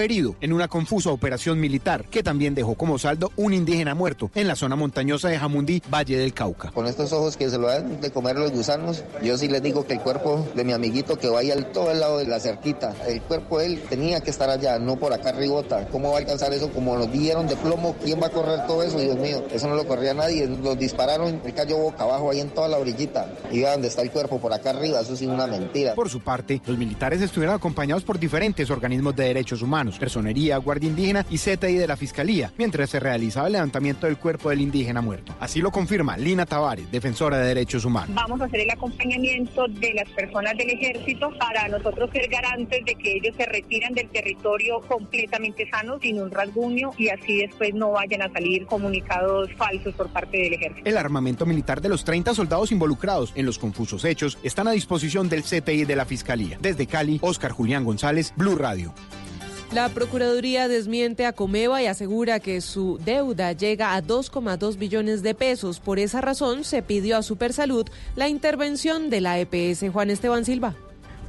Herido en una confusa operación militar que también dejó como saldo un indígena muerto en la zona montañosa de Jamundí, Valle del Cauca. Con estos ojos que se lo dan de comer los gusanos, yo sí les digo que el cuerpo de mi amiguito que vaya al todo el lado de la cerquita, el cuerpo de él tenía que estar allá, no por acá arribota. ¿Cómo va a alcanzar eso? Como nos dieron de plomo, ¿quién va a correr todo eso? Dios mío, eso no lo corría nadie. Los dispararon, él cayó boca abajo ahí en toda la orillita. Y vea dónde está el cuerpo, por acá arriba, eso sí es una mentira. Por su parte, los militares estuvieron acompañados por diferentes organismos de derechos humanos, personería, guardia indígena y CTI de la Fiscalía, mientras se realizaba el levantamiento del cuerpo del indígena muerto. Así lo confirma Lina Tavares, defensora de derechos humanos. Vamos a hacer el acompañamiento de las personas del ejército para nosotros ser garantes de que ellos se retiran del territorio completamente sanos, sin un rasguño y así después no vayan a salir comunicados falsos por parte del ejército. El armamento militar de los 30 soldados involucrados en los confusos hechos están a disposición del CTI de la Fiscalía. Desde Cali, Oscar Julián González, Blue Radio. La Procuraduría desmiente a Comeva y asegura que su deuda llega a 2,2 billones de pesos. Por esa razón, se pidió a Supersalud la intervención de la EPS. Juan Esteban Silva.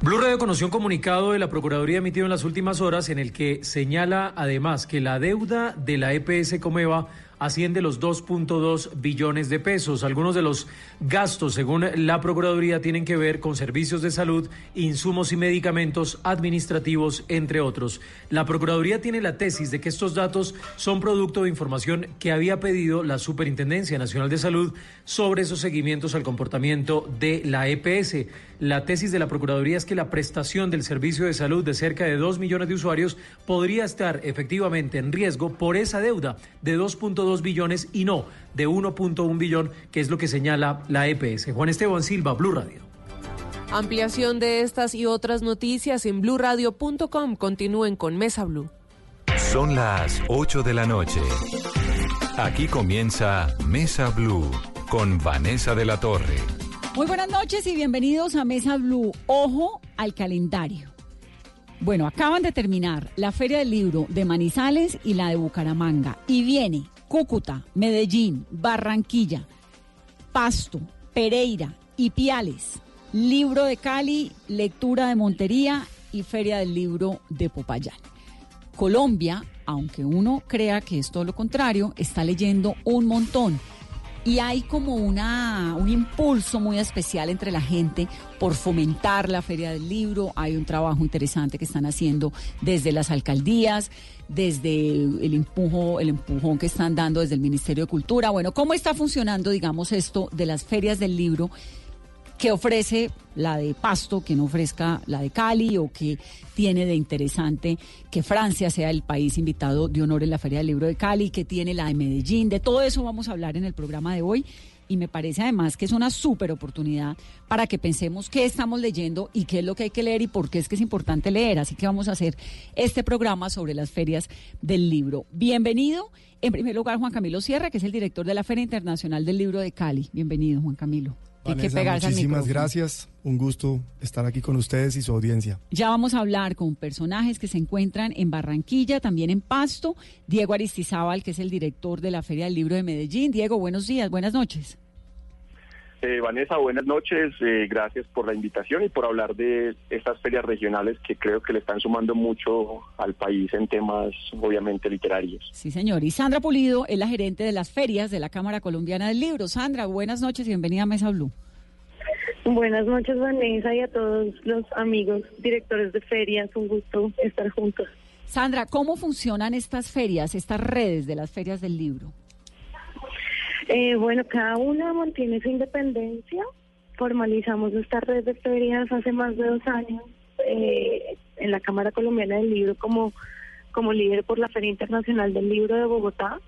Blue Radio conoció un comunicado de la Procuraduría emitido en las últimas horas en el que señala además que la deuda de la EPS Comeva asciende los 2.2 billones de pesos. Algunos de los gastos, según la Procuraduría, tienen que ver con servicios de salud, insumos y medicamentos administrativos, entre otros. La Procuraduría tiene la tesis de que estos datos son producto de información que había pedido la Superintendencia Nacional de Salud sobre esos seguimientos al comportamiento de la EPS. La tesis de la Procuraduría es que la prestación del servicio de salud de cerca de 2 millones de usuarios podría estar efectivamente en riesgo por esa deuda de 2.2 billones y no de 1.1 billón, que es lo que señala la EPS. Juan Esteban Silva, Blue Radio. Ampliación de estas y otras noticias en bluradio.com. Continúen con Mesa Blue. Son las 8 de la noche. Aquí comienza Mesa Blue con Vanessa de la Torre. Muy buenas noches y bienvenidos a Mesa Blue. Ojo al calendario. Bueno, acaban de terminar la Feria del Libro de Manizales y la de Bucaramanga. Y viene Cúcuta, Medellín, Barranquilla, Pasto, Pereira y Piales. Libro de Cali, lectura de Montería y Feria del Libro de Popayán. Colombia, aunque uno crea que es todo lo contrario, está leyendo un montón. Y hay como una, un impulso muy especial entre la gente por fomentar la Feria del Libro. Hay un trabajo interesante que están haciendo desde las alcaldías, desde el, empujo, el empujón que están dando desde el Ministerio de Cultura. Bueno, ¿cómo está funcionando, digamos, esto de las ferias del libro? Que ofrece la de Pasto, que no ofrezca la de Cali, o que tiene de interesante que Francia sea el país invitado de honor en la Feria del Libro de Cali, que tiene la de Medellín. De todo eso vamos a hablar en el programa de hoy. Y me parece además que es una súper oportunidad para que pensemos qué estamos leyendo y qué es lo que hay que leer y por qué es que es importante leer. Así que vamos a hacer este programa sobre las ferias del libro. Bienvenido, en primer lugar, Juan Camilo Sierra, que es el director de la Feria Internacional del Libro de Cali. Bienvenido, Juan Camilo. Vanessa, muchísimas gracias. Un gusto estar aquí con ustedes y su audiencia. Ya vamos a hablar con personajes que se encuentran en Barranquilla, también en Pasto. Diego Aristizábal, que es el director de la Feria del Libro de Medellín. Diego, buenos días, buenas noches. Eh, Vanessa, buenas noches. Eh, gracias por la invitación y por hablar de estas ferias regionales que creo que le están sumando mucho al país en temas, obviamente, literarios. Sí, señor. Y Sandra Pulido es la gerente de las ferias de la Cámara Colombiana del Libro. Sandra, buenas noches y bienvenida a Mesa Blue. Buenas noches, Vanessa, y a todos los amigos directores de ferias. Un gusto estar juntos. Sandra, ¿cómo funcionan estas ferias, estas redes de las ferias del libro? Eh, bueno, cada una mantiene su independencia. Formalizamos esta red de ferias hace más de dos años eh, en la Cámara Colombiana del Libro como, como líder por la Feria Internacional del Libro de Bogotá.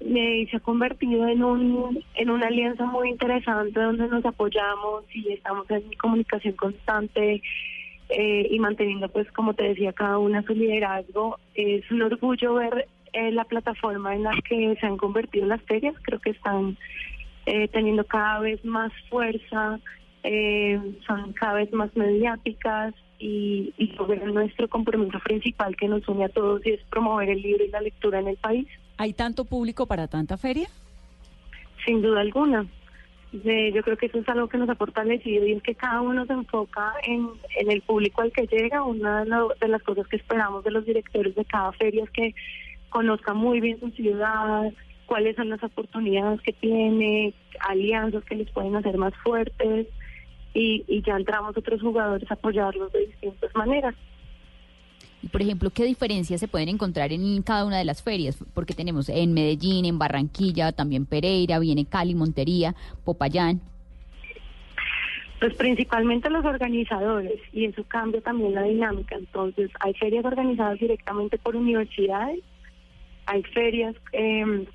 y se ha convertido en, un, en una alianza muy interesante donde nos apoyamos y estamos en comunicación constante eh, y manteniendo, pues, como te decía, cada una su liderazgo. Es un orgullo ver eh, la plataforma en la que se han convertido las ferias. Creo que están eh, teniendo cada vez más fuerza, son cada vez más mediáticas y, y nuestro compromiso principal que nos une a todos y es promover el libro y la lectura en el país. ¿Hay tanto público para tanta feria? Sin duda alguna. yo creo que eso es algo que nos ha fortalecido y es que cada uno se enfoca en, en el público al que llega. Una de, las cosas que esperamos de los directores de cada feria es que conozca muy bien su ciudad, cuáles son las oportunidades que tiene, alianzas que les pueden hacer más fuertes y, y ya entramos otros jugadores a apoyarlos de distintas maneras. Y por ejemplo, ¿qué diferencias se pueden encontrar en cada una de las ferias? Porque tenemos en Medellín, en Barranquilla, también Pereira, viene Cali, Montería, Popayán. Pues principalmente los organizadores y eso cambia también la dinámica. Entonces, hay ferias organizadas directamente por universidades, hay ferias em,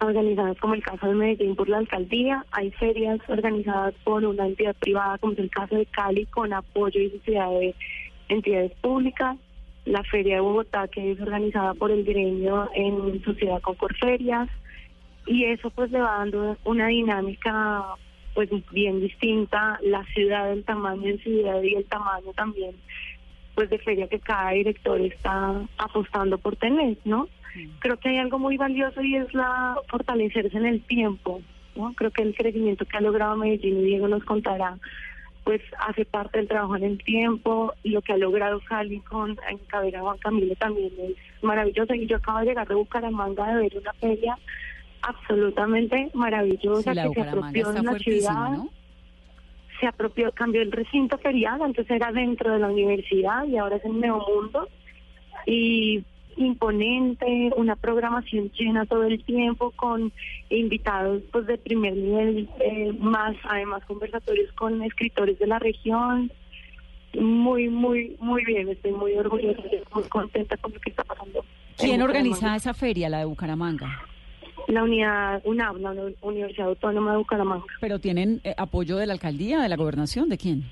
organizadas como el caso de Medellín por la alcaldía, hay ferias organizadas por una entidad privada como es el caso de Cali con apoyo y sociedad de entidades públicas. La Feria de Bogotá, que es organizada por el gremio en sociedad con Corferias, y eso pues le va dando una dinámica pues bien distinta, la ciudad, el tamaño en ciudad y el tamaño también pues de feria que cada director está apostando por tener, ¿no? Creo que hay algo muy valioso y es la fortalecerse en el tiempo, ¿no? Creo que el crecimiento que ha logrado Medellín y Diego nos contará pues hace parte del trabajo en el tiempo y lo que ha logrado Cali con en Cabera Juan Camilo también es maravilloso. Y yo acabo de llegar de Bucaramanga de ver una feria absolutamente maravillosa que se apropió de la ciudad. se apropió cambió el recinto ferial antes era dentro de la universidad y ahora es en Nuevo Mundo. Y imponente, una programación llena todo el tiempo con invitados pues de primer nivel, eh, más además conversatorios con escritores de la región. Muy, muy, muy bien, estoy muy orgullosa, muy contenta con lo que está pasando. ¿Quién organiza esa feria, la de Bucaramanga? La unidad UNAB, la Universidad Autónoma de Bucaramanga. ¿Pero tienen eh, apoyo de la alcaldía, de la gobernación, de quién?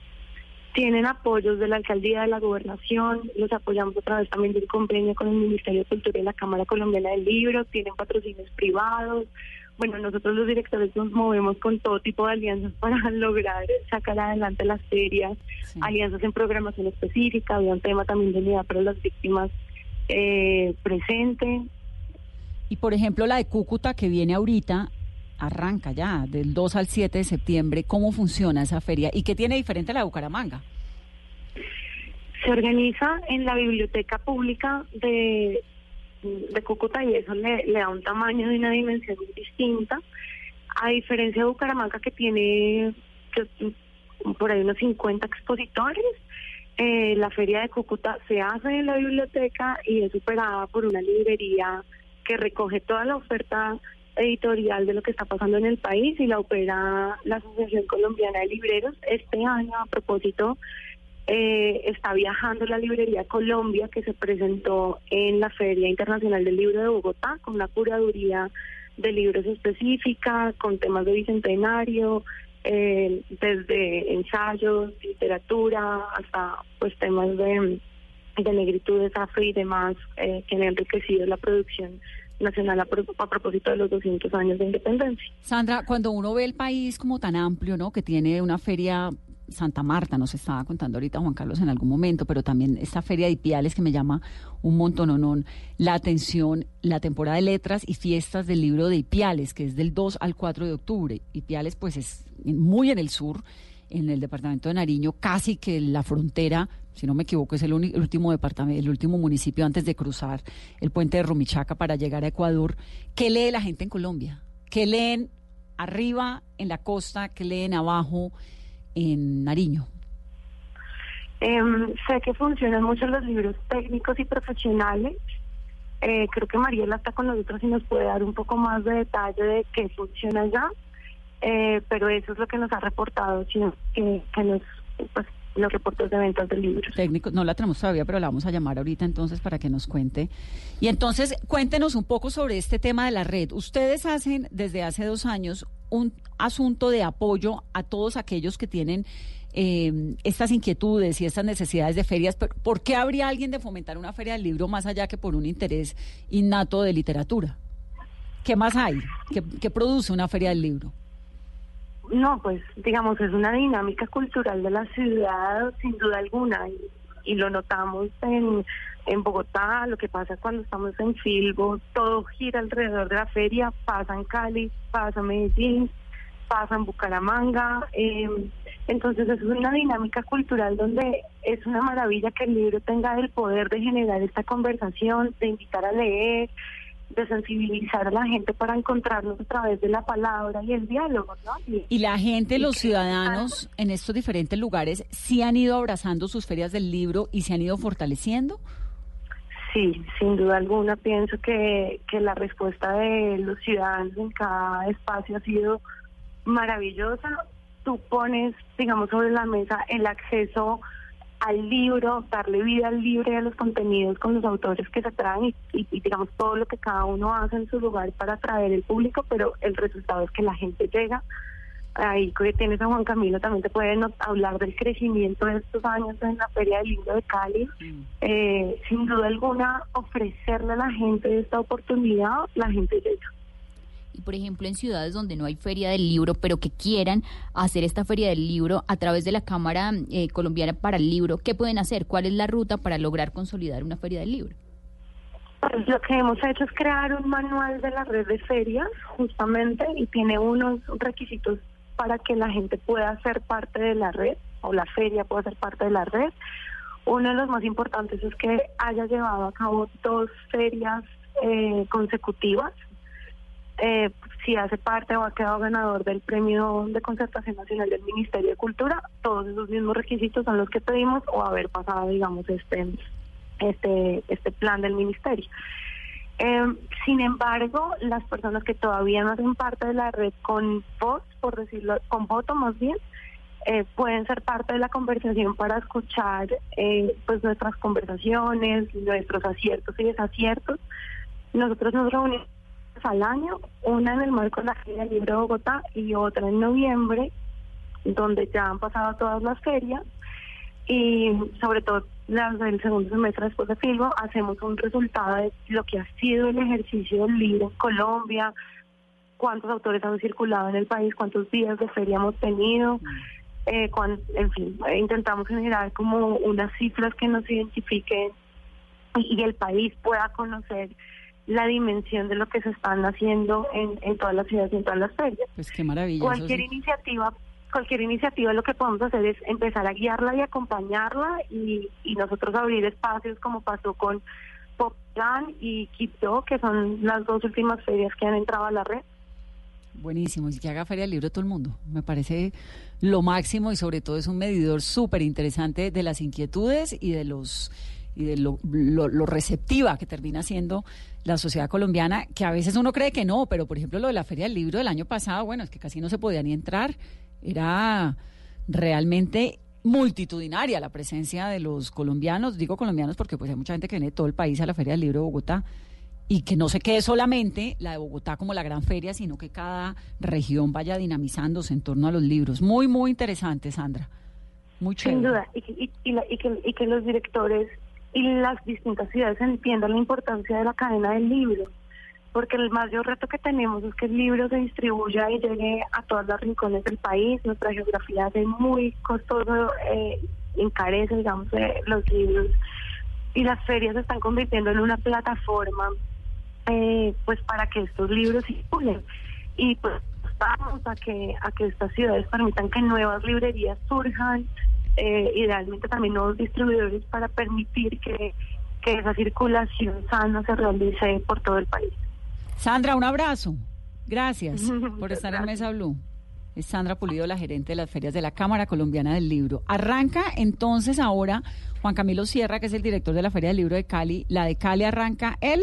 Tienen apoyos de la alcaldía de la gobernación, los apoyamos a través también del convenio con el Ministerio de Cultura y la Cámara Colombiana del Libro, tienen patrocinios privados. Bueno, nosotros los directores nos movemos con todo tipo de alianzas para lograr sacar adelante las ferias, alianzas en programación específica, había un tema también de unidad para las víctimas eh, presente. Y por ejemplo la de Cúcuta que viene ahorita, arranca ya del 2 al 7 de septiembre. ¿Cómo funciona esa feria y qué tiene diferente la de Bucaramanga? Se organiza en la biblioteca pública de, de Cúcuta y eso le, da un tamaño y una dimensión distinta. A diferencia de Bucaramanga que tiene por ahí unos 50 expositores, eh, la feria de Cúcuta se hace en la biblioteca y es superada por una librería que recoge toda la oferta editorial de lo que está pasando en el país y la opera la Asociación Colombiana de Libreros. Este año, a propósito, eh, está viajando la librería Colombia que se presentó en la Feria Internacional del Libro de Bogotá con una curaduría de libros específica, con temas de bicentenario, eh, desde ensayos, literatura, hasta pues temas de, de negritudes afro y demás eh, que han enriquecido la producción nacional a, propósito de los 200 años de independencia. Sandra, cuando uno ve el país como tan amplio, ¿no? Que tiene una feria Santa Marta, nos estaba contando ahorita Juan Carlos en algún momento, pero también esta feria de Ipiales que me llama un montón, la atención, la temporada de letras y fiestas del libro de Ipiales, que es del 2 al 4 de octubre. Ipiales pues es muy en el sur, en el departamento de Nariño, casi que la frontera si no me equivoco, es el, último departamento, el último municipio antes de cruzar el puente de Romichaca para llegar a Ecuador. ¿Qué lee la gente en Colombia? ¿Qué leen arriba en la costa? ¿Qué leen abajo en Nariño? Em, sé que funcionan mucho los libros técnicos y profesionales. Eh, creo que Mariela está con nosotros y nos puede dar un poco más de detalle de qué funciona allá. Eh, pero eso es lo que nos ha reportado, sino que, que nos pues, los reportes de ventas del libro. Técnico, no la tenemos todavía, pero la vamos a llamar ahorita entonces para que nos cuente. Y entonces cuéntenos un poco sobre este tema de la red. Ustedes hacen desde hace dos años un asunto de apoyo a todos aquellos que tienen eh, estas inquietudes y estas necesidades de ferias, ¿por qué habría alguien de fomentar una feria del libro más allá que por un interés innato de literatura? ¿Qué más hay? ¿Qué, produce una feria del libro? No, pues digamos, es una dinámica cultural de la ciudad, sin duda alguna, y, lo notamos en, en Bogotá, lo que pasa cuando estamos en Filbo, todo gira alrededor de la feria, pasa en Cali, pasa en Medellín, pasa en Bucaramanga. Eh, entonces es una dinámica cultural donde es una maravilla que el libro tenga el poder de generar esta conversación, de invitar a leer, de sensibilizar a la gente para encontrarnos a través de la palabra y el diálogo, ¿no? Y, la gente, los ciudadanos en estos diferentes lugares, ¿sí han ido abrazando sus ferias del libro y se han ido fortaleciendo? Sí, sin duda alguna pienso que, que la respuesta de los ciudadanos en cada espacio ha sido maravillosa. Tú pones, digamos, sobre la mesa el acceso al libro, darle vida al libro y a los contenidos con los autores que se traen y, digamos todo lo que cada uno hace en su lugar para atraer el público, pero el resultado es que la gente llega. Ahí que tienes a Juan Camilo también te pueden hablar del crecimiento de estos años en la Feria del Libro de Cali. Mm. Eh, sin duda alguna, ofrecerle a la gente esta oportunidad, la gente llega y por ejemplo en ciudades donde no hay feria del libro, pero que quieran hacer esta feria del libro a través de la Cámara eh, Colombiana para el Libro, ¿qué pueden hacer? ¿Cuál es la ruta para lograr consolidar una feria del libro? Pues lo que hemos hecho es crear un manual de la red de ferias, justamente, y tiene unos requisitos para que la gente pueda ser parte de la red, o la feria pueda ser parte de la red. Uno de los más importantes es que haya llevado a cabo dos ferias eh, consecutivas eh, si hace parte o ha quedado ganador del Premio de Concertación Nacional del Ministerio de Cultura, todos esos mismos requisitos son los que pedimos o haber pasado, digamos, este este este plan del ministerio. Eh, sin embargo, las personas que todavía no hacen parte de la red con voz, por decirlo, con voto más bien, eh, pueden ser parte de la conversación para escuchar eh, pues nuestras conversaciones, nuestros aciertos y desaciertos. Nosotros nos reunimos al año, una en el marco de la Feria del Libro de Bogotá y otra en noviembre, donde ya han pasado todas las ferias. Y sobre todo las del segundo semestre después de Filbo, hacemos un resultado de lo que ha sido el ejercicio del libro en Colombia, cuántos autores han circulado en el país, cuántos días de feria hemos tenido, eh, en fin, intentamos generar como unas cifras que nos identifiquen y el país pueda conocer la dimensión de lo que se están haciendo en, en todas las ciudades y en todas las ferias. Pues qué maravilla. Cualquier iniciativa cualquier iniciativa lo que podemos hacer es empezar a guiarla y acompañarla y, y nosotros abrir espacios como pasó con Poplan y Quito, que son las dos últimas ferias que han entrado a la red. Buenísimo, y que haga feria del libro todo el mundo. Me parece lo máximo y sobre todo es un medidor súper interesante de las inquietudes y de los y de lo, lo, receptiva que termina siendo la sociedad colombiana, que a veces uno cree que no, pero por ejemplo lo de la Feria del Libro del año pasado, bueno, es que casi no se podía ni entrar, era realmente multitudinaria la presencia de los colombianos, digo colombianos porque pues hay mucha gente que viene de todo el país a la Feria del Libro de Bogotá, y que no se quede solamente la de Bogotá como la gran feria, sino que cada región vaya dinamizándose en torno a los libros. Muy, muy interesante, Sandra. Muy chévere. Sin duda, y, y, y, que, y que los directores y las distintas ciudades entiendan la importancia de la cadena del libro, porque el mayor reto que tenemos es que el libro se distribuya y llegue a todos los rincones del país. Nuestra geografía es muy costoso, eh, encarece, digamos, eh, los libros y las ferias se están convirtiendo en una plataforma eh, pues para que estos libros circulen y pues vamos a que a que estas ciudades permitan que nuevas librerías surjan eh, idealmente también nuevos distribuidores para permitir que, esa circulación sana se realice por todo el país. Sandra, un abrazo. Gracias por estar en Mesa Blue. Es Sandra Pulido, la gerente de las ferias de la Cámara Colombiana del Libro. Arranca entonces ahora Juan Camilo Sierra, que es el director de la Feria del Libro de Cali. La de Cali arranca el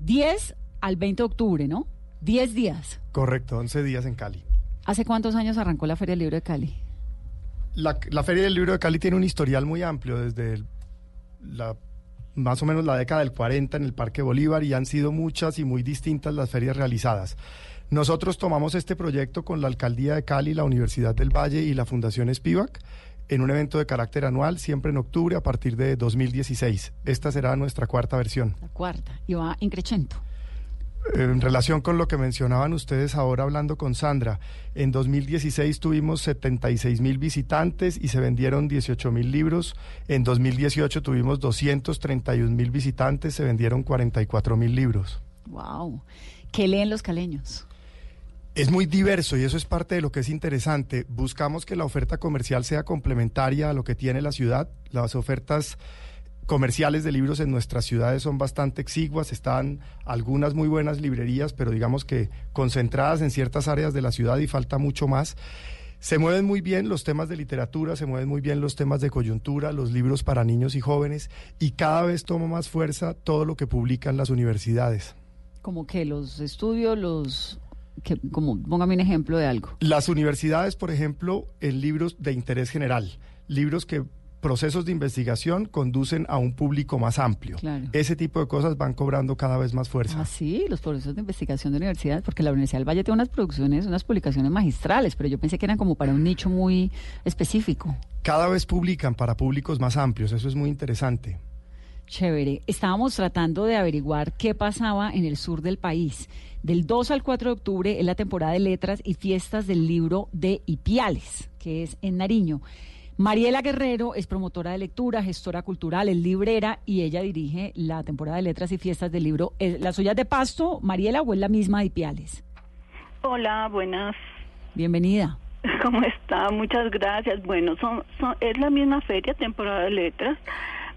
10 al 20 de octubre, ¿no? 10 días. Correcto, 11 días en Cali. ¿Hace cuántos años arrancó la Feria del Libro de Cali? La, Feria del Libro de Cali tiene un historial muy amplio desde más o menos la década del 40 en el Parque Bolívar y han sido muchas y muy distintas las ferias realizadas. Nosotros tomamos este proyecto con la Alcaldía de Cali, la Universidad del Valle y la Fundación Spivak en un evento de carácter anual, siempre en octubre a partir de 2016. Esta será nuestra cuarta versión. La cuarta, y va increchento. En relación con lo que mencionaban ustedes ahora hablando con Sandra, en 2016 tuvimos 76 mil visitantes y se vendieron 18 mil libros. En 2018 tuvimos 231 mil visitantes, se vendieron 44 mil libros. ¡Wow! ¿Qué leen los caleños? Es muy diverso y eso es parte de lo que es interesante. Buscamos que la oferta comercial sea complementaria a lo que tiene la ciudad. Las ofertas comerciales de libros en nuestras ciudades son bastante exiguas, están algunas muy buenas librerías, pero digamos que concentradas en ciertas áreas de la ciudad y falta mucho más. Se mueven muy bien los temas de literatura, se mueven muy bien los temas de coyuntura, los libros para niños y jóvenes, y cada vez toma más fuerza todo lo que publican las universidades. Como que los estudios, los que, como póngame un ejemplo de algo. Las universidades, por ejemplo, en libros de interés general, libros que procesos de investigación conducen a un público más amplio. Ese tipo de cosas van cobrando cada vez más fuerza. Ah, sí, los procesos de investigación de universidades, porque la Universidad del Valle tiene unas producciones, unas publicaciones magistrales, pero yo pensé que eran como para un nicho muy específico. Cada vez publican para públicos más amplios, eso es muy interesante. Chévere. Estábamos tratando de averiguar qué pasaba en el sur del país. Del 2 al 4 de octubre es la temporada de letras y fiestas del libro de Ipiales, que es en Nariño. Mariela Guerrero es promotora de lectura, gestora cultural, es librera y ella dirige la temporada de letras y fiestas del libro. ¿La suya es de Pasto, Mariela, o es la misma de Ipiales? Hola, buenas. Bienvenida. ¿Cómo está? Muchas gracias. Bueno, son, es la misma feria, temporada de letras,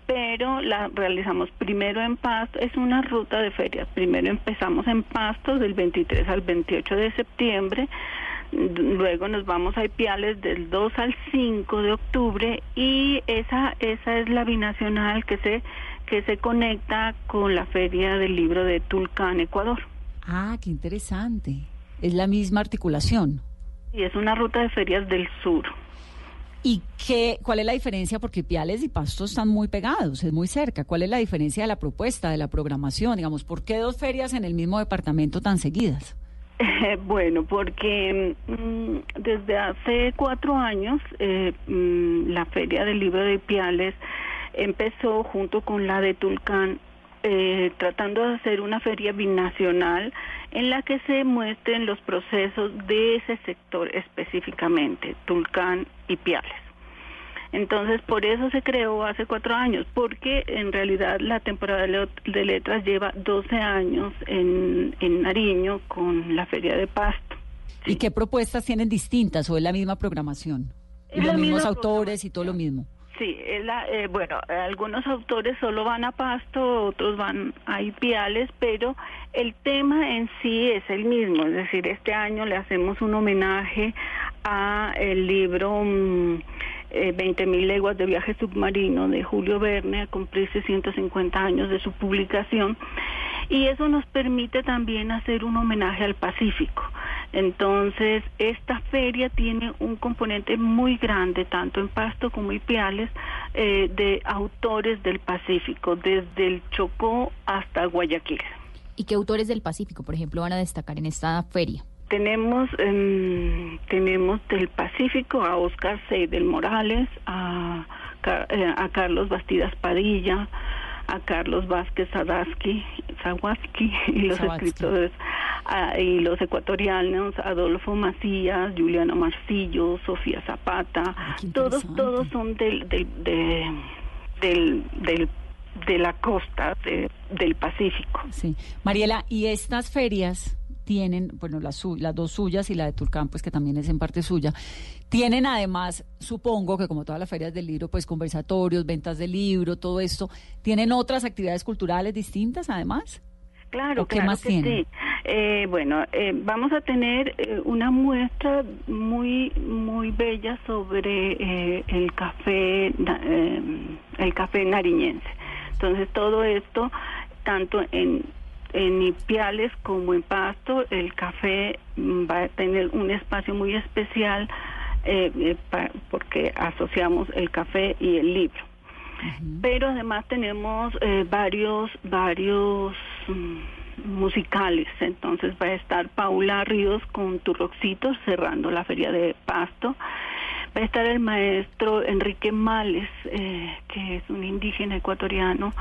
pero la realizamos primero en Pasto, es una ruta de ferias. Primero empezamos en Pasto del 23 al 28 de septiembre luego nos vamos a Ipiales del 2 al 5 de octubre y esa esa es la binacional que se que se conecta con la Feria del Libro de Tulcán, Ecuador. Ah, qué interesante. Es la misma articulación. Y es una ruta de ferias del sur. ¿Y qué, cuál es la diferencia? Porque Ipiales y Pasto están muy pegados, es muy cerca. ¿Cuál es la diferencia de la propuesta, de la programación? Digamos, ¿por qué dos ferias en el mismo departamento tan seguidas? bueno, porque mm, desde hace cuatro años eh, mm, la Feria del Libro de Piales empezó junto con la de Tulcán eh, tratando de hacer una feria binacional en la que se muestren los procesos de ese sector específicamente, Tulcán y Piales. Entonces, por eso se creó hace cuatro años, porque en realidad la temporada de letras lleva 12 años en, en Nariño con la Feria de Pasto. ¿Y qué propuestas tienen distintas o es la misma programación? ¿Y los mismos autores y todo lo mismo? Sí, eh, bueno, algunos autores solo van a Pasto, otros van a Ipiales, pero el tema en sí es el mismo, es decir, este año le hacemos un homenaje a el libro... Mm, eh, 20.000 leguas de viaje submarino de Julio Verne a cumplirse 150 años de su publicación y eso nos permite también hacer un homenaje al Pacífico. Entonces, esta feria tiene un componente muy grande, tanto en Pasto como en Piales, eh, de autores del Pacífico, desde el Chocó hasta Guayaquil. ¿Y qué autores del Pacífico, por ejemplo, van a destacar en esta feria? Tenemos, em, tenemos del Pacífico a Oscar Seidel Morales, a, eh, a Carlos Bastidas Padilla, a Carlos Vázquez Sadaski, Zawaski y los escritores y los ecuatorianos Adolfo Macías, Juliana Marcillo, Sofía Zapata, todos todos son del del, del, del de la costa del Pacífico. Sí. Mariela, ¿y estas ferias tienen, bueno, las, las dos suyas y la de Turcán, pues que también es en parte suya, tienen además, supongo que como todas las ferias del libro, pues conversatorios, ventas de libro, todo esto, ¿tienen otras actividades culturales distintas además? Claro, ¿Qué más que sí. Eh, bueno, eh, vamos a tener eh, una muestra muy muy bella sobre el café el café nariñense. Entonces todo esto tanto en en Ipiales como en Pasto el café mm, va a tener un espacio muy especial eh, eh, porque asociamos el café y el libro. Pero además tenemos eh, varios varios mm, musicales. Entonces va a estar Paula Ríos con Turroxitos cerrando la feria de Pasto. Va a estar el maestro Enrique Males, eh, que es un indígena ecuatoriano,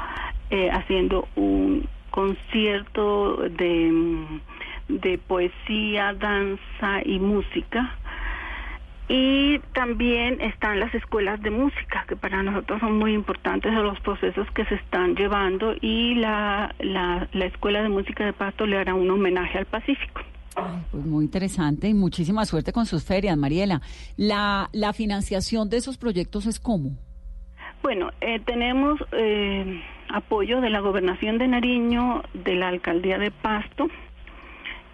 haciendo un concierto de, de poesía, danza y música y también están las escuelas de música, que para nosotros son muy importantes de los procesos que se están llevando y la, la, la Escuela de Música de Pasto le hará un homenaje al Pacífico. pues muy interesante y muchísima suerte con sus ferias, Mariela. ¿La, la financiación de esos proyectos es cómo? Bueno, eh, tenemos eh, apoyo de la Gobernación de Nariño, de la Alcaldía de Pasto,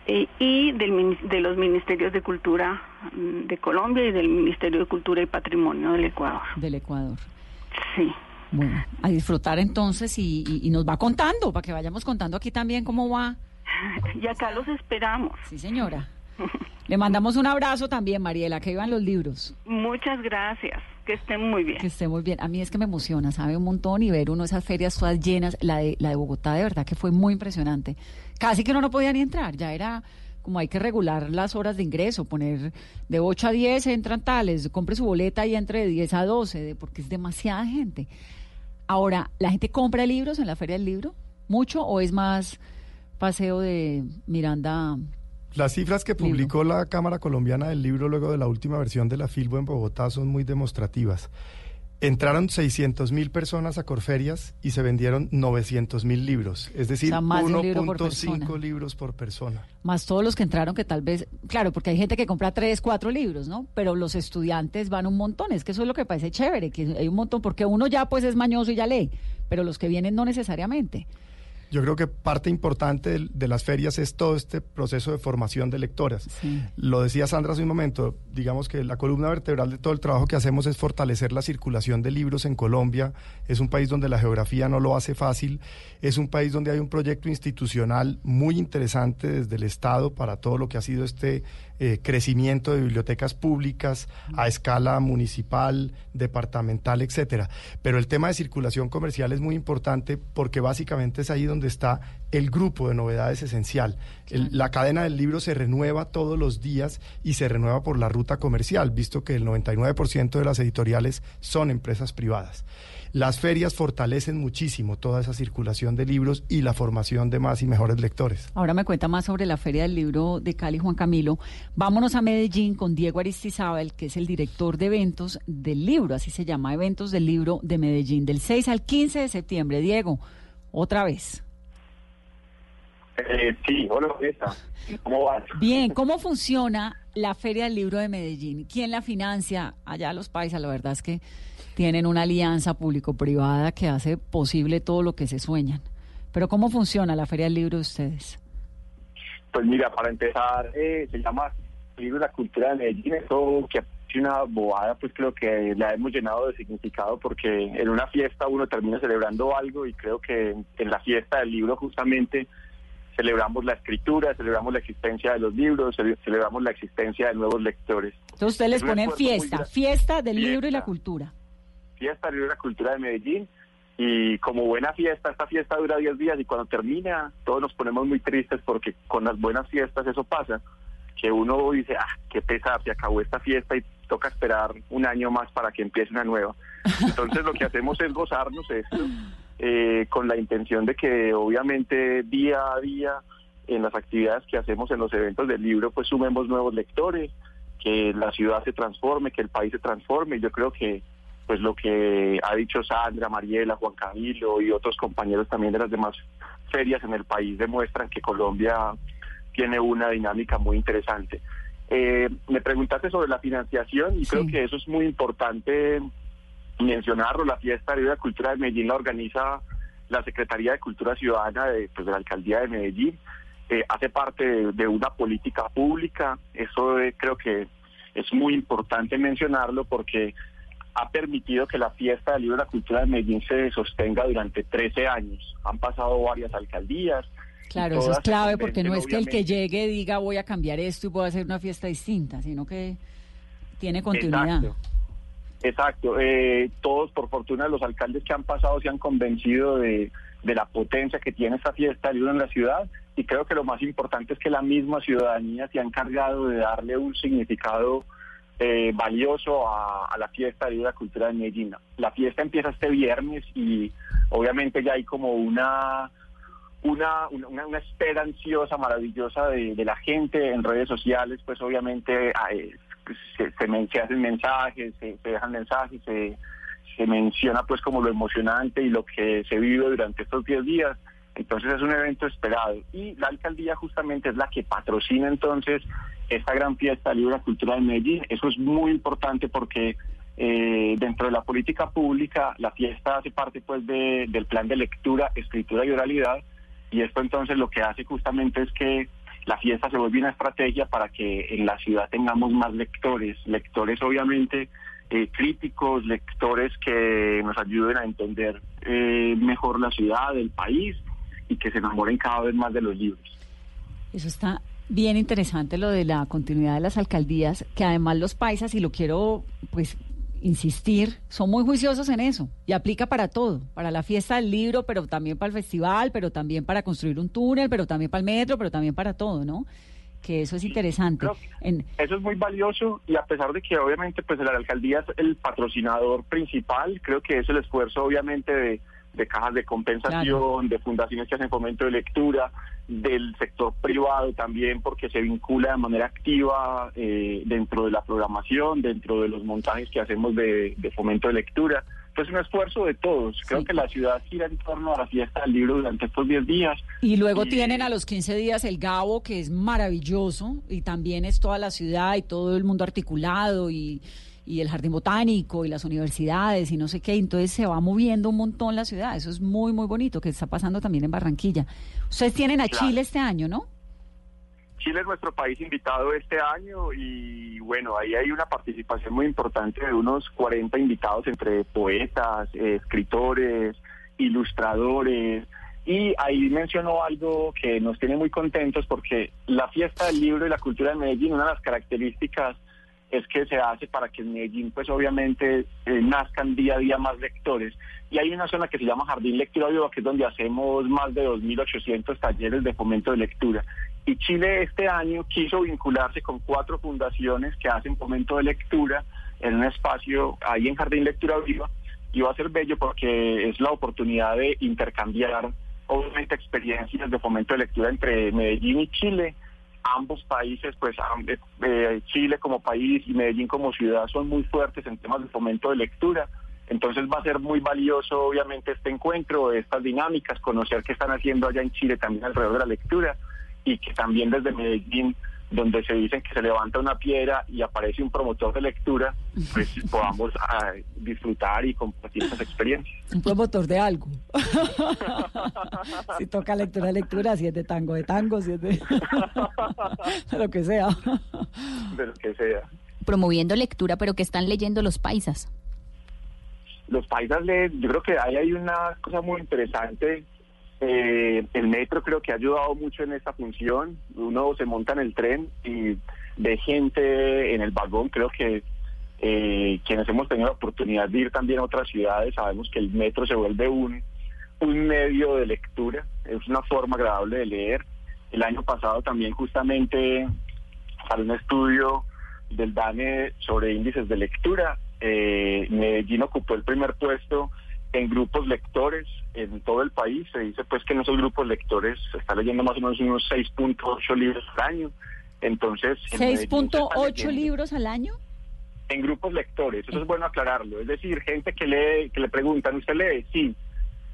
eh, y del, de los ministerios de cultura mm, de Colombia y del Ministerio de Cultura y Patrimonio del Ecuador. Del Ecuador. Sí. Bueno, a disfrutar entonces y, y, nos va contando, para que vayamos contando aquí también cómo va. Y acá los esperamos. Sí, señora. Le mandamos un abrazo también, Mariela, que iban los libros. Muchas gracias. Que estén muy bien. Que estén muy bien. A mí es que me emociona, sabe un montón y ver uno esas ferias todas llenas. La de, la de Bogotá, de verdad que fue muy impresionante. Casi que uno no podía ni entrar, ya era como hay que regular las horas de ingreso, poner de 8 a 10 entran tales, compre su boleta y entre de 10 a 12, porque es demasiada gente. Ahora, ¿la gente compra libros en la Feria del Libro? ¿Mucho o es más paseo de Miranda las cifras que publicó la Cámara Colombiana del Libro luego de la última versión de la Filbo en Bogotá son muy demostrativas. Entraron 600 mil personas a Corferias y se vendieron 900 mil libros, es decir, 1.5 libros por persona. Más todos los que entraron que tal vez, claro, porque hay gente que compra 3, 4 libros, ¿no? Pero los estudiantes van un montón, es que eso es lo que parece chévere, que hay un montón, porque uno ya pues es mañoso y ya lee, pero los que vienen no necesariamente. Yo creo que parte importante de, las ferias es todo este proceso de formación de lectoras. Lo decía Sandra hace un momento, digamos que la columna vertebral de todo el trabajo que hacemos es fortalecer la circulación de libros en Colombia. Es un país donde la geografía no lo hace fácil. Es un país donde hay un proyecto institucional muy interesante desde el Estado para todo lo que ha sido este eh, crecimiento de bibliotecas públicas a escala municipal, departamental, etcétera. Pero el tema de circulación comercial es muy importante porque básicamente es ahí donde está el grupo de novedades esencial. la cadena del libro se renueva todos los días y se renueva por la ruta comercial, visto que el 99% de las editoriales son empresas privadas. Las ferias fortalecen muchísimo toda esa circulación de libros y la formación de más y mejores lectores. Ahora me cuenta más sobre la Feria del Libro de Cali, Juan Camilo. Vámonos a Medellín con Diego Aristizábal, que es el director de eventos del libro, así se llama, Eventos del Libro de Medellín, del 6 al 15 de septiembre. Diego, otra vez. Eh, sí, hola, ¿cómo va? Bien, ¿cómo funciona la Feria del Libro de Medellín? ¿Quién la financia? Allá los países, la verdad es que tienen una alianza público-privada que hace posible todo lo que se sueñan. Pero ¿cómo funciona la Feria del Libro de ustedes? Pues mira, para empezar, eh, se llama Libro de la Cultura de Medellín, eso que es una bobada, pues creo que la hemos llenado de significado porque en una fiesta uno termina celebrando algo y creo que en la fiesta del libro justamente celebramos la escritura, celebramos la existencia de los libros, celebramos la existencia de nuevos lectores. Entonces ustedes les ponen fiesta, fiesta del libro y la cultura fiesta de la cultura de Medellín y como buena fiesta, esta fiesta dura 10 días y cuando termina todos nos ponemos muy tristes porque con las buenas fiestas eso pasa, que uno dice, ah, qué pesar, se acabó esta fiesta y toca esperar un año más para que empiece una nueva. Entonces lo que hacemos es gozarnos esto eh, con la intención de que obviamente día a día en las actividades que hacemos en los eventos del libro pues sumemos nuevos lectores, que la ciudad se transforme, que el país se transforme. Yo creo que pues lo que ha dicho Sandra, Mariela, Juan Camilo y otros compañeros también de las demás ferias en el país demuestran que Colombia tiene una dinámica muy interesante. Eh, me preguntaste sobre la financiación y creo que eso es muy importante mencionarlo. La fiesta de la cultura de Medellín la organiza la Secretaría de Cultura Ciudadana de, pues, de la Alcaldía de Medellín. Eh, hace parte de, una política pública. Eso eh, creo que es muy importante mencionarlo porque ha permitido que la fiesta del libro de la cultura de Medellín se sostenga durante 13 años. Han pasado varias alcaldías. Claro, eso es clave porque no es que el que llegue diga voy a cambiar esto y voy a hacer una fiesta distinta, sino que tiene continuidad. Exacto. Eh, todos, por fortuna, los alcaldes que han pasado se han convencido de, de la potencia que tiene esta fiesta del libro en la ciudad y creo que lo más importante es que la misma ciudadanía se ha encargado de darle un significado eh, valioso a, la fiesta de la cultura de Medellín. La fiesta empieza este viernes y obviamente ya hay como una una, una, una espera ansiosa, maravillosa de, de la gente en redes sociales, pues obviamente eh, se, se, men- hacen mensajes, se, se dejan mensajes, se, se menciona pues como lo emocionante y lo que se vive durante estos 10 días. Entonces es un evento esperado. Y la alcaldía justamente es la que patrocina entonces esta gran fiesta de Libra Cultura de Medellín. Eso es muy importante porque eh, dentro de la política pública la fiesta hace parte pues de- del plan de lectura, escritura y oralidad. Y esto entonces lo que hace justamente es que la fiesta se vuelve una estrategia para que en la ciudad tengamos más lectores, lectores obviamente eh, críticos, lectores que nos ayuden a entender eh, mejor la ciudad, el país y que se enamoren cada vez más de los libros. Eso está bien interesante lo de la continuidad de las alcaldías, que además los paisas, y lo quiero pues insistir, son muy juiciosos en eso y aplica para todo, para la fiesta del libro, pero también para el festival, pero también para construir un túnel, pero también para el metro, pero también para todo, ¿no? Que eso es interesante. En, Eso es muy valioso y a pesar de que obviamente pues la alcaldía es el patrocinador principal, creo que es el esfuerzo obviamente de, de cajas de compensación, de fundaciones que hacen fomento de lectura, del sector privado también porque se vincula de manera activa eh, dentro de la programación, dentro de los montajes que hacemos de, de fomento de lectura. Pues un esfuerzo de todos. Creo que la ciudad gira en torno a la fiesta del libro durante estos 10 días. Y luego tienen a los 15 días el Gabo, que es maravilloso, y también es toda la ciudad y todo el mundo articulado, y, y el jardín botánico, y las universidades, y no sé qué. Entonces se va moviendo un montón la ciudad. Eso es muy, muy bonito, que está pasando también en Barranquilla. Ustedes tienen a Claro. Chile este año, ¿no? Chile es nuestro país invitado este año y bueno, ahí hay una participación muy importante de unos 40 invitados entre poetas, eh, escritores, ilustradores. Y ahí mencionó algo que nos tiene muy contentos porque la fiesta del libro y la cultura de Medellín, una de las características es que se hace para que en Medellín, pues obviamente, eh, nazcan día a día más lectores. Y hay una zona que se llama Jardín Lectura Viva, que es donde hacemos más de 2.800 talleres de fomento de lectura. Y Chile este año quiso vincularse con cuatro fundaciones que hacen fomento de lectura en un espacio ahí en Jardín Lectura Viva. Y va a ser bello porque es la oportunidad de intercambiar, obviamente, experiencias de fomento de lectura entre Medellín y Chile ambos países, pues am- eh, Chile como país y Medellín como ciudad son muy fuertes en temas de fomento de lectura. Entonces va a ser muy valioso, obviamente, este encuentro, estas dinámicas, conocer qué están haciendo allá en Chile también alrededor de la lectura y que también desde Medellín, donde se dicen que se levanta una piedra y aparece un promotor de lectura, pues podamos ah, disfrutar y compartir esas experiencias. Un promotor de algo. si toca lectura, lectura, si es de tango, de tango, si es de, de lo que sea. De lo que sea. Promoviendo lectura, pero que están leyendo los paisas. los paisas leen, yo creo que ahí hay una cosa muy interesante. Eh, el metro creo que ha ayudado mucho en esta función. Uno se monta en el tren y ve gente en el vagón. Creo que eh, quienes hemos tenido la oportunidad de ir también a otras ciudades sabemos que el metro se vuelve un, un medio de lectura. Es una forma agradable de leer. El año pasado también justamente salió un estudio del DANE sobre índices de lectura. Eh, Medellín ocupó el primer puesto en grupos lectores en todo el país. Se dice pues que en esos grupos lectores se está leyendo más o menos unos 6.8 libros al año. Entonces, en Medellín se está 6.8 leyendo libros al año. en grupos lectores. Eso es bueno aclararlo. Es decir, gente que lee, que le preguntan, ¿usted lee? Sí.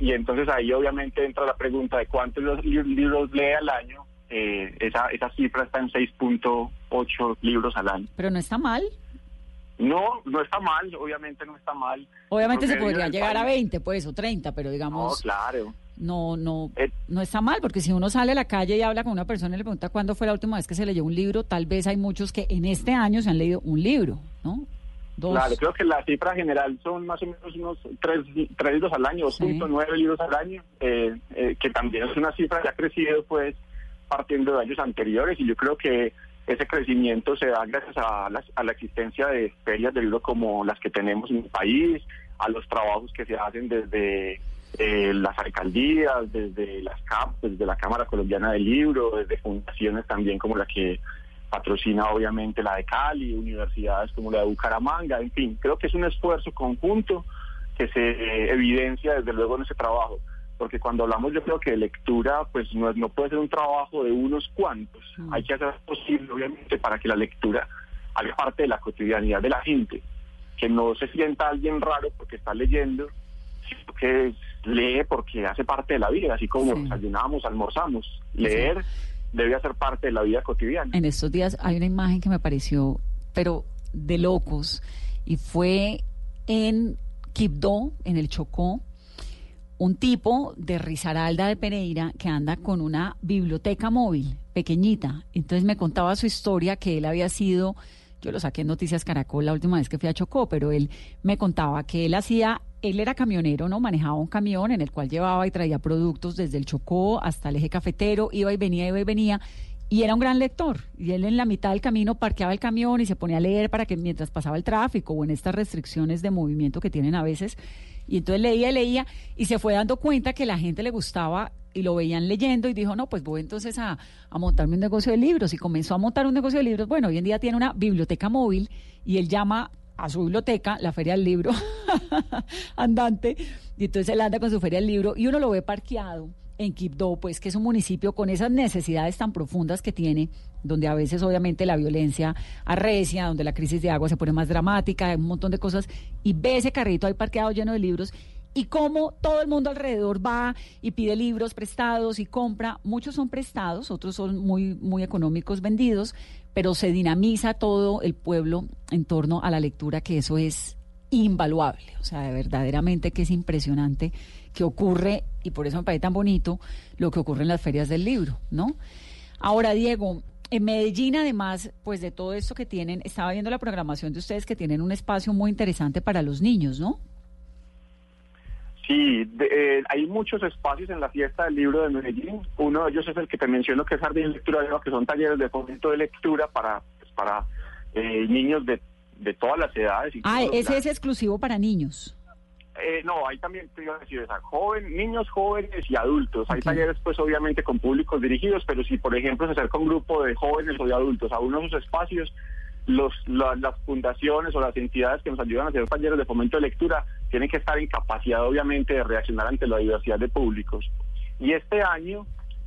Y entonces ahí obviamente entra la pregunta de cuántos li- libros lee al año. Eh, esa, esa cifra está en 6.8 libros al año. Pero no está mal. No, no está mal, obviamente no está mal. Obviamente se podría llegar a país- 20, pues, o 30, pero No, digamos, claro. no, no, Eh. no está mal, porque si uno sale a la calle y habla con una persona y le pregunta cuándo fue la última vez que se leyó un libro, tal vez hay muchos que en este año se han leído un libro, ¿no? Dos. Claro, creo que la cifra general son más o menos unos 3, libros al año, 2.9 libros al año, eh, eh, que también es una cifra que ha crecido pues partiendo de años anteriores y yo creo que ese crecimiento se da gracias a la, a la existencia de ferias de libro como las que tenemos en el país, a los trabajos que se hacen desde eh, las alcaldías, desde las CAP, desde la Cámara Colombiana del Libro, desde fundaciones también como la que patrocina obviamente la de Cali, universidades como la de Bucaramanga, en fin, creo que es un esfuerzo conjunto que se evidencia desde luego en ese trabajo, porque cuando hablamos yo creo que de lectura pues no, no puede ser un trabajo de unos cuantos, hay que hacer posible obviamente para que la lectura haga parte de la cotidianidad de la gente, que no se sienta alguien raro porque está leyendo, sino que lee porque hace parte de la vida, así como desayunamos, almorzamos, leer debe hacer parte de la vida cotidiana. En estos días hay una imagen que me pareció, pero de locos, y fue en Quibdó, en el Chocó, un tipo de Risaralda de Pereira que anda con una biblioteca móvil pequeñita. Entonces me contaba su historia que él había sido, yo lo saqué en Noticias Caracol la última vez que fui a Chocó, pero él me contaba que él hacía él era camionero, ¿no? Manejaba un camión en el cual llevaba y traía productos desde el Chocó hasta el eje cafetero, iba y venía, iba y venía, y era un gran lector. Y él en la mitad del camino parqueaba el camión y se ponía a leer para que mientras pasaba el tráfico o en estas restricciones de movimiento que tienen a veces, y entonces leía leía y se fue dando cuenta que la gente le gustaba y lo veían leyendo y dijo, no, pues voy entonces a, a montarme un negocio de libros y comenzó a montar un negocio de libros. Bueno, hoy en día tiene una biblioteca móvil y él llama a su biblioteca, la Feria del Libro andante, y entonces él anda con su Feria del Libro y uno lo ve parqueado en Quibdó, pues que es un municipio con esas necesidades tan profundas que tiene, donde a veces obviamente la violencia arrecia, donde la crisis de agua se pone más dramática, hay un montón de cosas, y ve ese carrito ahí parqueado lleno de libros y cómo todo el mundo alrededor va y pide libros prestados y compra. Muchos son prestados, otros son muy, muy económicos vendidos, pero se dinamiza todo el pueblo en torno a la lectura, que eso es invaluable. O sea, verdaderamente que es impresionante que ocurre, y por eso me parece tan bonito, lo que ocurre en las ferias del libro, ¿no? Ahora, Diego, en Medellín, además, pues de todo esto que tienen, estaba viendo la programación de ustedes que tienen un espacio muy interesante para los niños, ¿no? Sí, eh, hay muchos espacios en la fiesta del libro de Medellín. Uno de ellos es el que te menciono, que es Jardín de Lectura que son talleres de fomento de lectura para, pues, para eh, niños de, de todas las edades. Ah, ese es exclusivo para niños. Eh, no, hay también, te iba a decir, joven, niños, jóvenes y adultos. Hay talleres, pues, obviamente con públicos dirigidos, pero si, por ejemplo, se acerca un grupo de jóvenes o de adultos a uno de esos espacios, los, las fundaciones o las entidades que nos ayudan a hacer talleres de fomento de lectura tienen que estar en capacidad, obviamente, de reaccionar ante la diversidad de públicos. Y este año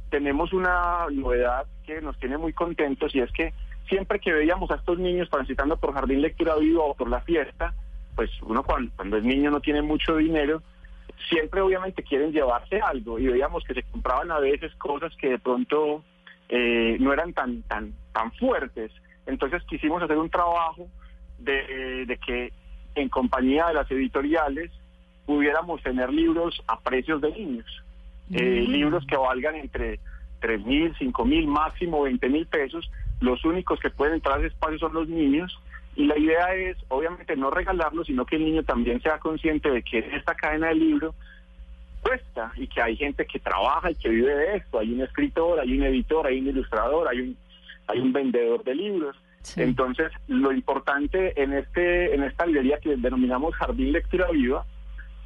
tenemos una novedad que nos tiene muy contentos y es que siempre que veíamos a estos niños transitando por Jardín Lectura Vivo o por la fiesta, pues uno cuando, cuando es niño no tiene mucho dinero, siempre obviamente quieren llevarse algo y veíamos que se compraban a veces cosas que de pronto eh, no eran tan, tan, tan fuertes entonces quisimos hacer un trabajo de, que en compañía de las editoriales pudiéramos tener libros a precios de niños, eh, libros que valgan entre tres mil, cinco mil, máximo 20 mil pesos. Los únicos que pueden entrar a ese espacio son los niños. Y la idea es, obviamente, no regalarlos, sino que el niño también sea consciente de que esta cadena de libro cuesta y que hay gente que trabaja y que vive de esto. Hay un escritor, hay un editor, hay un ilustrador, hay un hay un vendedor de libros. Entonces, lo importante en este en esta librería que denominamos Jardín Lectura Viva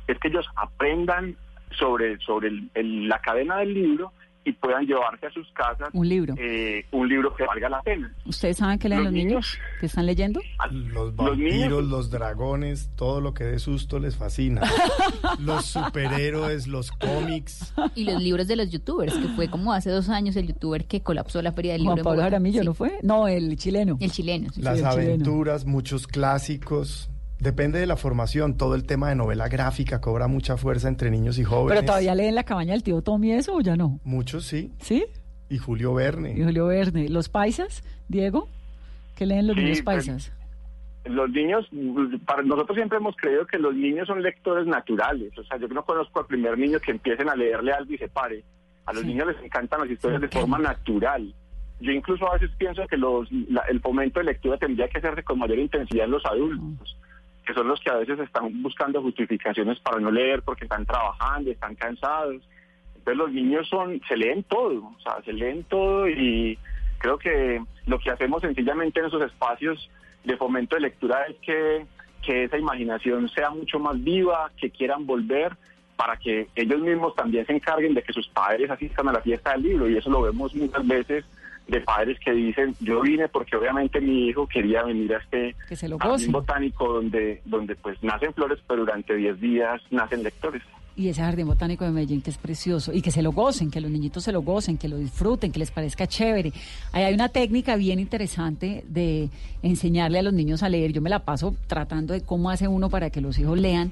es que ellos aprendan sobre sobre la cadena del libro y puedan llevarse a sus casas un libro eh, un libro que valga la pena. ¿Ustedes saben qué leen los, niños? ¿Qué están leyendo? Los vampiros, los, dragones, todo lo que dé susto les fascina. los superhéroes, los cómics. Y los libros de los youtubers, que fue como hace dos años el youtuber que colapsó la feria del libro. Juan Pablo Jaramillo, ¿no fue? No, el chileno. El chileno. Las aventuras, muchos clásicos. Depende de la formación, todo el tema de novela gráfica cobra mucha fuerza entre niños y jóvenes. ¿Pero todavía leen La cabaña del tío Tommy eso o ya no? Muchos sí. ¿Sí? Y Julio Verne. Y Julio Verne. ¿Los paisas, Diego? ¿Qué leen los niños paisas? los niños, para nosotros siempre hemos creído que los niños son lectores naturales. O sea, yo no conozco al primer niño que empiecen a leerle algo y se pare. A los niños les encantan las historias de forma natural. Yo incluso a veces pienso que los, el fomento de lectura tendría que hacerse con mayor intensidad en los adultos que son los que a veces están buscando justificaciones para no leer porque están trabajando, están cansados. Entonces los niños son, se leen todo, o sea, se leen todo y Creo que lo que hacemos sencillamente en esos espacios de fomento de lectura es que, que esa imaginación sea mucho más viva, que quieran volver para que ellos mismos también se encarguen de que sus padres asistan a la fiesta del libro y eso lo vemos muchas veces de padres que dicen yo vine porque obviamente mi hijo quería venir a este jardín botánico donde donde pues nacen flores pero durante 10 días nacen lectores y ese jardín botánico de Medellín que es precioso y que se lo gocen, que los niñitos se lo gocen, que lo disfruten, que les parezca chévere. Ahí hay una técnica bien interesante de enseñarle a los niños a leer. Yo me la paso tratando de cómo hace uno para que los hijos lean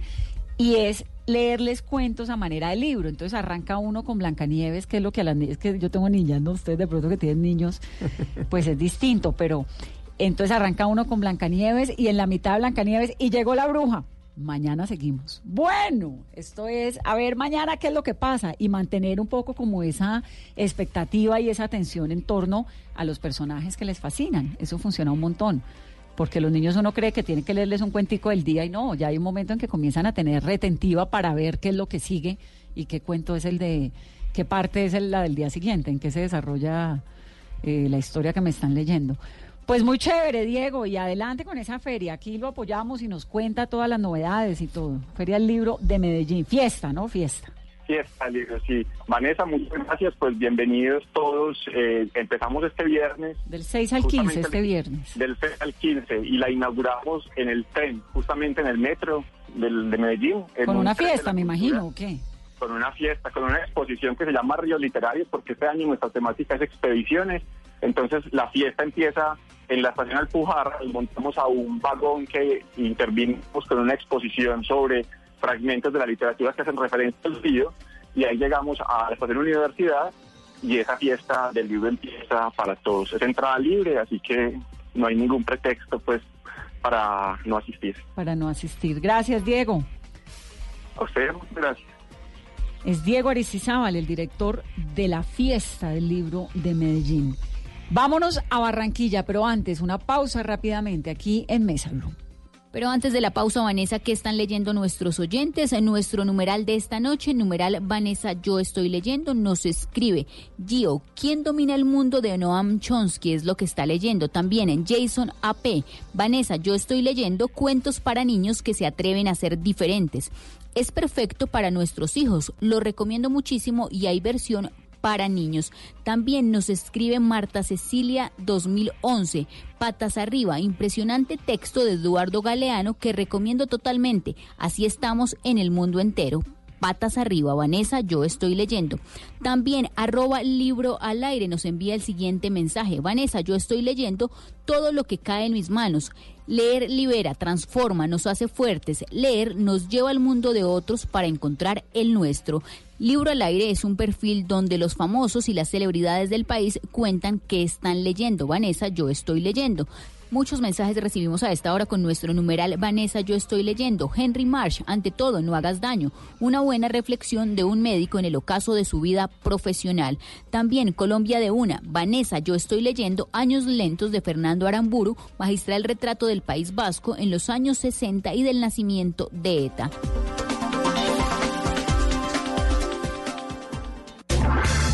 y es leerles cuentos a manera de libro. Entonces arranca uno con Blancanieves, que es lo que a las niñas, que yo tengo niñas, no ustedes de pronto que tienen niños, pues es distinto, pero entonces arranca uno con Blancanieves y en la mitad de Blancanieves y llegó la bruja. Mañana seguimos. Bueno, esto es, a ver mañana qué es lo que pasa y mantener un poco como esa expectativa y esa atención en torno a los personajes que les fascinan. Eso funciona un montón porque los niños uno cree que tiene que leerles un cuentico del día y no, ya hay un momento en que comienzan a tener retentiva para ver qué es lo que sigue y qué cuento es el de, qué parte es la del día siguiente, en qué se desarrolla eh, la historia que me están leyendo. Pues muy chévere, Diego, y adelante con esa feria. Aquí lo apoyamos y nos cuenta todas las novedades y todo. Feria del Libro de Medellín. Fiesta, ¿no? Fiesta fiesta, libro, sí. Vanessa, muchas gracias, pues bienvenidos todos. Eh, empezamos este viernes. Del 6 al 15, este viernes. Del 6 al 15, y la inauguramos en el tren, justamente en el metro del, de Medellín. Con una fiesta, me imagino, ¿o qué? Con una fiesta, con una exposición que se llama Ríos Literarios, porque este año nuestra temática es expediciones. Entonces la fiesta empieza en la estación Alpujarra y montamos a un vagón que intervinimos con una exposición sobre fragmentos de la literatura que hacen referencia al libro y ahí llegamos a la estación universidad y esa fiesta del libro empieza para todos. Es entrada libre, así que no hay ningún pretexto pues para no asistir. Para no asistir. Gracias, Diego. A usted, gracias. Es Diego Aristizábal, el director de la fiesta del libro de Medellín. Vámonos a Barranquilla, pero antes una pausa rápidamente aquí en Mesa Blue. Pero antes de la pausa, Vanessa, ¿qué están leyendo nuestros oyentes? En nuestro numeral de esta noche, numeral Vanessa, yo estoy leyendo, nos escribe Gio, ¿quién domina el mundo de Noam Chomsky? Es lo que está leyendo. También en Jason AP, Vanessa, yo estoy leyendo cuentos para niños que se atreven a ser diferentes. Es perfecto para nuestros hijos, lo recomiendo muchísimo y hay versión para niños. También nos escribe Marta Cecilia 2011, Patas Arriba, impresionante texto de Eduardo Galeano que recomiendo totalmente. Así estamos en el mundo entero patas arriba. Vanessa, yo estoy leyendo. También arroba libro al aire nos envía el siguiente mensaje. Vanessa, yo estoy leyendo todo lo que cae en mis manos. Leer libera, transforma, nos hace fuertes. Leer nos lleva al mundo de otros para encontrar el nuestro. Libro al aire es un perfil donde los famosos y las celebridades del país cuentan que están leyendo. Vanessa, yo estoy leyendo. Muchos mensajes recibimos a esta hora con nuestro numeral Vanessa, yo estoy leyendo. Henry Marsh, ante todo, no hagas daño. Una buena reflexión de un médico en el ocaso de su vida profesional. También Colombia de una. Vanessa, yo estoy leyendo Años lentos de Fernando Aramburu, magistral retrato del País Vasco en los años 60 y del nacimiento de ETA.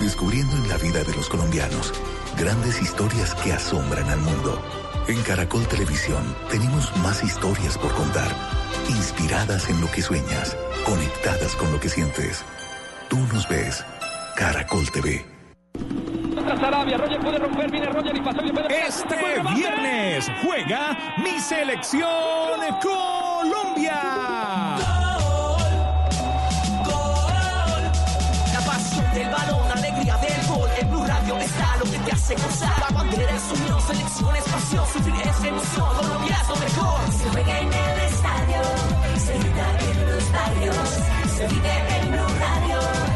Descubriendo en la vida de los colombianos grandes historias que asombran al mundo. En Caracol Televisión tenemos más historias por contar, inspiradas en lo que sueñas, conectadas con lo que sientes. Tú nos ves, Caracol TV. Este viernes juega mi selección Colombia. Hace gozar. La bandera es unión, selección es pasión, sufrir es emoción. Colombia es lo mejor. Se juega en el estadio, se grita en los barrios, se vive en Blue Radio.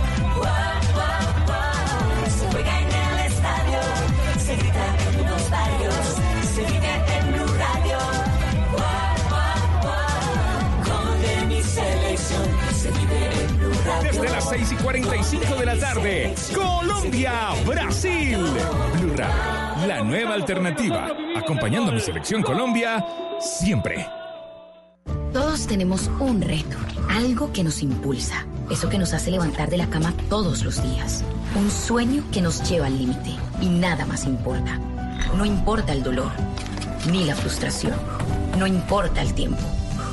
6 y 45 de la tarde. Colombia, Brasil. Blue la nueva alternativa. Acompañando a mi selección Colombia siempre. Todos tenemos un reto, algo que nos impulsa, eso que nos hace levantar de la cama todos los días, un sueño que nos lleva al límite y nada más importa. No importa el dolor, ni la frustración, no importa el tiempo.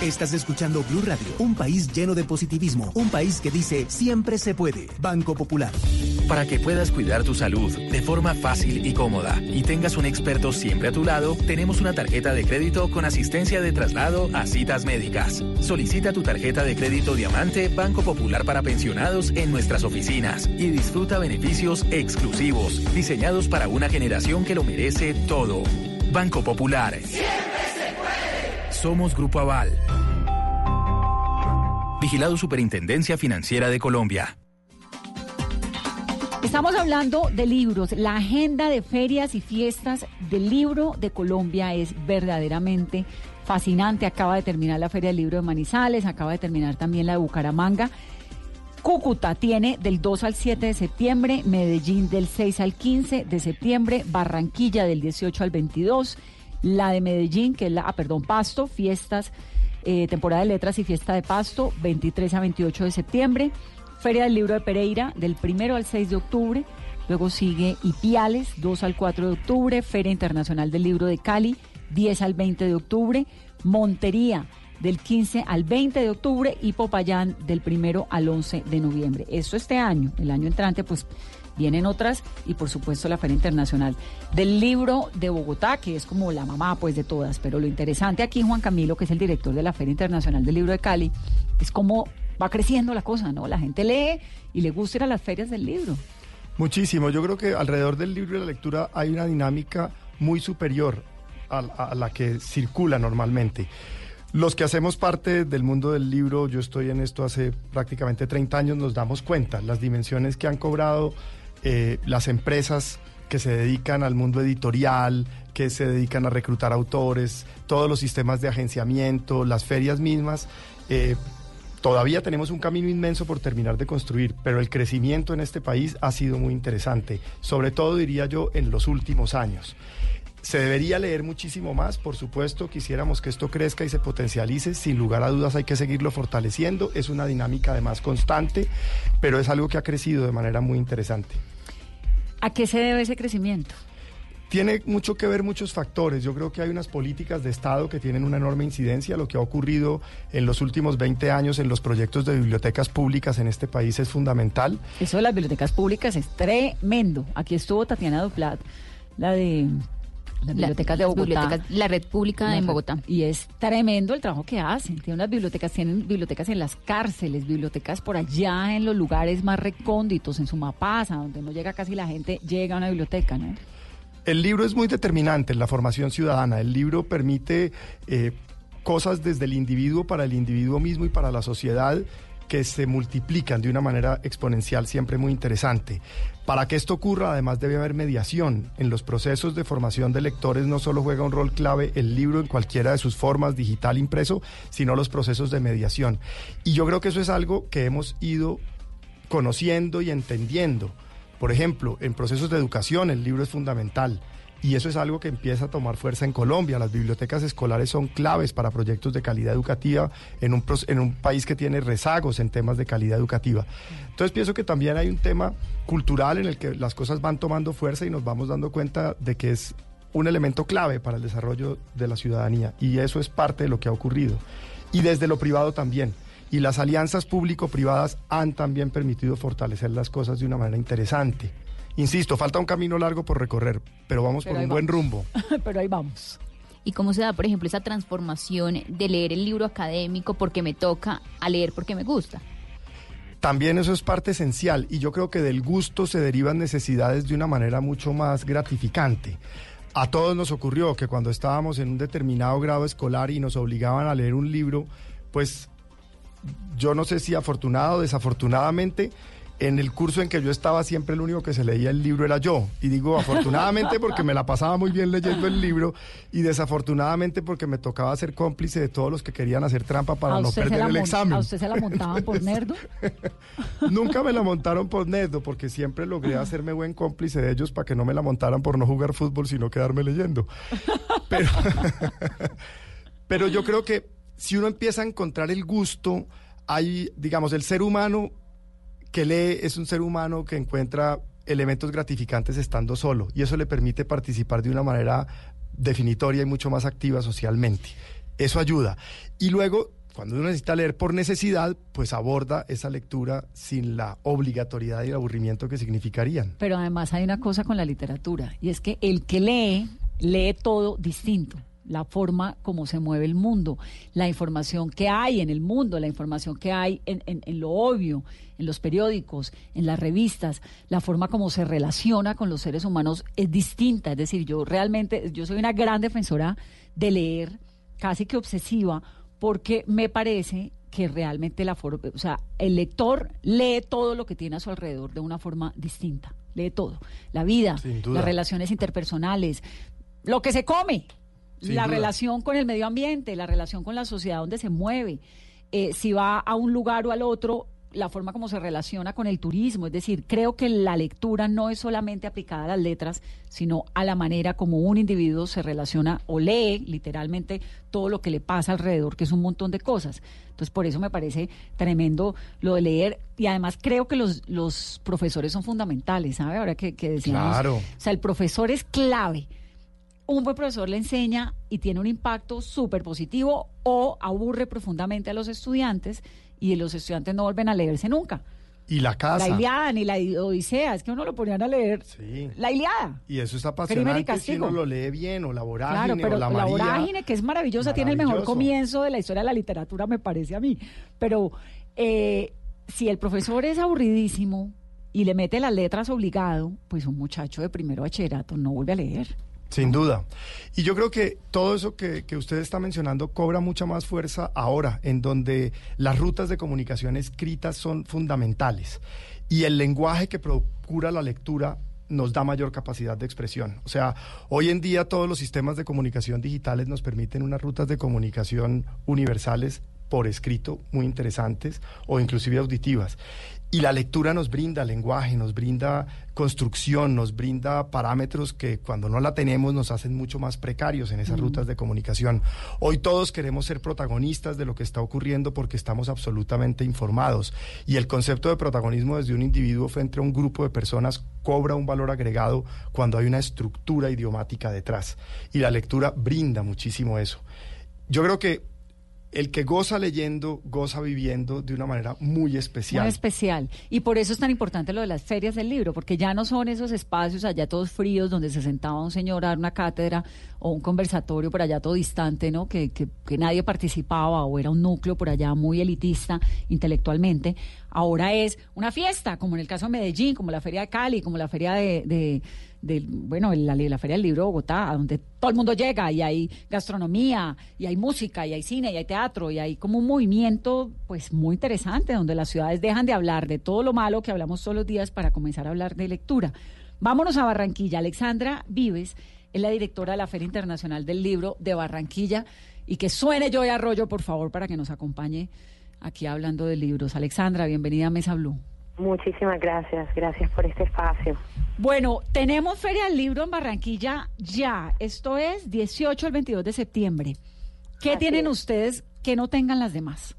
Estás escuchando Blue Radio, un país lleno de positivismo, un país que dice siempre se puede. Banco Popular. Para que puedas cuidar tu salud de forma fácil y cómoda y tengas un experto siempre a tu lado, tenemos una tarjeta de crédito con asistencia de traslado a citas médicas. Solicita tu tarjeta de crédito Diamante Banco Popular para pensionados en nuestras oficinas y disfruta beneficios exclusivos diseñados para una generación que lo merece todo. Banco Popular. Somos Grupo Aval. Vigilado Superintendencia Financiera de Colombia. Estamos hablando de libros. La agenda de ferias y fiestas del libro de Colombia es verdaderamente fascinante. Acaba de terminar la Feria del Libro de Manizales, acaba de terminar también la de Bucaramanga. Cúcuta tiene del 2 al 7 de septiembre, Medellín del 6 al 15 de septiembre, Barranquilla del 18 al 22, la de Medellín, que es la, ah, perdón, Pasto, fiestas, eh, temporada de letras y fiesta de Pasto, 23 a 28 de septiembre, Feria del Libro de Pereira del 1 al 6 de octubre, luego sigue Ipiales, 2 al 4 de octubre, Feria Internacional del Libro de Cali, 10 al 20 de octubre, Montería, del 15 al 20 de octubre. Y Popayán del 1 al 11 de noviembre. Eso este año, el año entrante, pues vienen otras y por supuesto la Feria Internacional del Libro de Bogotá, que es como la mamá pues de todas, pero lo interesante aquí, Juan Camilo, que es el director de la Feria Internacional del Libro de Cali, es cómo va creciendo la cosa, ¿no? La gente lee y le gusta ir a las ferias del libro. Muchísimo, yo creo que alrededor del libro y la lectura hay una dinámica muy superior a, a la que circula normalmente. Los que hacemos parte del mundo del libro, yo estoy en esto hace prácticamente 30 años, nos damos cuenta las dimensiones que han cobrado eh, las empresas que se dedican al mundo editorial, que se dedican a reclutar autores, todos los sistemas de agenciamiento, las ferias mismas. eh, Todavía tenemos un camino inmenso por terminar de construir, pero el crecimiento en este país ha sido muy interesante, sobre todo diría yo en los últimos años. Se debería leer muchísimo más, por supuesto, quisiéramos que esto crezca y se potencialice, sin lugar a dudas hay que seguirlo fortaleciendo, es una dinámica además constante, pero es algo que ha crecido de manera muy interesante. ¿A qué se debe ese crecimiento? Tiene mucho que ver muchos factores. Yo creo que hay unas políticas de Estado que tienen una enorme incidencia. Lo que ha ocurrido en los últimos 20 años en los proyectos de bibliotecas públicas en este país es fundamental. Eso de las bibliotecas públicas es tremendo. Aquí estuvo Tatiana Duplat, la de las bibliotecas de Bogotá. bibliotecas- la red pública en Bogotá. Y es tremendo el trabajo que hacen. Tienen unas bibliotecas, tienen bibliotecas en las cárceles, bibliotecas por allá en los lugares más recónditos, en Sumapasa, donde no llega casi la gente, llega a una biblioteca, ¿no? El libro es muy determinante en la formación ciudadana. El libro permite eh, cosas desde el individuo para el individuo mismo y para la sociedad que se multiplican de una manera exponencial, siempre muy interesante. Para que esto ocurra, además debe haber mediación. En los procesos de formación de lectores no solo juega un rol clave el libro en cualquiera de sus formas, digital, impreso, sino los procesos de mediación. Y yo creo que eso es algo que hemos ido conociendo y entendiendo. Por ejemplo, en procesos de educación el libro es fundamental y eso es algo que empieza a tomar fuerza en Colombia. Las bibliotecas escolares son claves para proyectos de calidad educativa en un, país que tiene rezagos en temas de calidad educativa. Entonces pienso que también hay un tema cultural en el que las cosas van tomando fuerza y nos vamos dando cuenta de que es un elemento clave para el desarrollo de la ciudadanía y eso es parte de lo que ha ocurrido. Y desde lo privado también. Y las alianzas público-privadas han también permitido fortalecer las cosas de una manera interesante. Insisto, falta un camino largo por recorrer, pero vamos Pero por un buen rumbo. Pero ahí vamos. ¿Y cómo se da, por ejemplo, esa transformación de leer el libro académico porque me toca a leer porque me gusta? También eso es parte esencial y yo creo que del gusto se derivan necesidades de una manera mucho más gratificante. A todos nos ocurrió que cuando estábamos en un determinado grado escolar y nos obligaban a leer un libro, pues yo no sé si afortunado o desafortunadamente, en el curso en que yo estaba siempre el único que se leía el libro era yo. Y digo afortunadamente porque me la pasaba muy bien leyendo el libro y desafortunadamente porque me tocaba ser cómplice de todos los que querían hacer trampa para ¿A no perder el examen. ¿A usted se la montaban por nerdo? Nunca me la montaron por neto porque siempre logré hacerme buen cómplice de ellos para que no me la montaran por no jugar fútbol, sino quedarme leyendo. Pero, pero yo creo que si uno empieza a encontrar el gusto, hay, digamos, el ser humano que lee es un ser humano que encuentra elementos gratificantes estando solo y eso le permite participar de una manera definitoria y mucho más activa socialmente. Eso ayuda. Y luego, cuando uno necesita leer por necesidad, pues aborda esa lectura sin la obligatoriedad y el aburrimiento que significarían. Pero además hay una cosa con la literatura, y es que el que lee, lee todo distinto. La forma como se mueve el mundo, la información que hay en el mundo, la información que hay en, en- en lo obvio, en los periódicos, en las revistas, la forma como se relaciona con los seres humanos es distinta. Es decir, yo realmente, yo soy una gran defensora de leer, casi que obsesiva, porque me parece que realmente la forma, o sea, el lector lee todo lo que tiene a su alrededor de una forma distinta, lee todo, la vida, las relaciones interpersonales, lo que se come, Sin la duda. relación con el medio ambiente, la relación con la sociedad donde se mueve, eh, si va a un lugar o al otro, la forma como se relaciona con el turismo. Es decir, creo que la lectura no es solamente aplicada a las letras, sino a la manera como un individuo se relaciona o lee literalmente todo lo que le pasa alrededor, que es un montón de cosas. Entonces, por eso me parece tremendo lo de leer. Y además creo que los, los profesores son fundamentales, ¿sabe? Ahora que, que decíamos. Claro. O sea, el profesor es clave un buen profesor le enseña y tiene un impacto súper positivo o aburre profundamente a los estudiantes y los estudiantes no vuelven a leerse nunca. Y la casa. La Iliada ni la Odisea, es que uno lo ponían a leer. Sí. La Iliada. Y eso es Crimen y apasionante si uno lo lee bien, o la vorágine, Claro, pero o la la, María. vorágine, que es maravillosa, tiene el mejor comienzo de la historia de la literatura, me parece a mí. Pero eh, si el profesor es aburridísimo y le mete las letras obligado, pues un muchacho de primero bachillerato no vuelve a leer. Sin duda. Y yo creo que todo eso que, que usted está mencionando cobra mucha más fuerza ahora, en donde las rutas de comunicación escritas son fundamentales y el lenguaje que procura la lectura nos da mayor capacidad de expresión. O sea, hoy en día todos los sistemas de comunicación digitales nos permiten unas rutas de comunicación universales por escrito muy interesantes o inclusive auditivas. Y la lectura nos brinda lenguaje, nos brinda construcción, nos brinda parámetros que cuando no la tenemos nos hacen mucho más precarios en esas rutas de comunicación. Hoy todos queremos ser protagonistas de lo que está ocurriendo porque estamos absolutamente informados. Y el concepto de protagonismo desde un individuo frente a un grupo de personas cobra un valor agregado cuando hay una estructura idiomática detrás. Y la lectura brinda muchísimo eso. Yo creo que el que goza leyendo, goza viviendo de una manera muy especial. Muy especial. Y por eso es tan importante lo de las ferias del libro, porque ya no son esos espacios allá todos fríos donde se sentaba un señor a dar una cátedra o un conversatorio por allá todo distante, ¿no? Que, que, que nadie participaba o era un núcleo por allá muy elitista intelectualmente. Ahora es una fiesta, como en el caso de Medellín, como la Feria de Cali, como la Feria de... de de, bueno, la, la Feria del Libro de Bogotá, donde todo el mundo llega y hay gastronomía, y hay música, y hay cine, y hay teatro, y hay como un movimiento pues muy interesante, donde las ciudades dejan de hablar de todo lo malo que hablamos todos los días para comenzar a hablar de lectura. Vámonos a Barranquilla. Alexandra Vives es la directora de la Feria Internacional del Libro de Barranquilla, y que suene Joy Arroyo, por favor, para que nos acompañe aquí hablando de libros. Alexandra, bienvenida a Mesa Blue. Muchísimas gracias, gracias por este espacio. Bueno, tenemos Feria del Libro en Barranquilla ya. Esto es 18 al 22 de septiembre. ¿Qué Así tienen es. ustedes que no tengan las demás?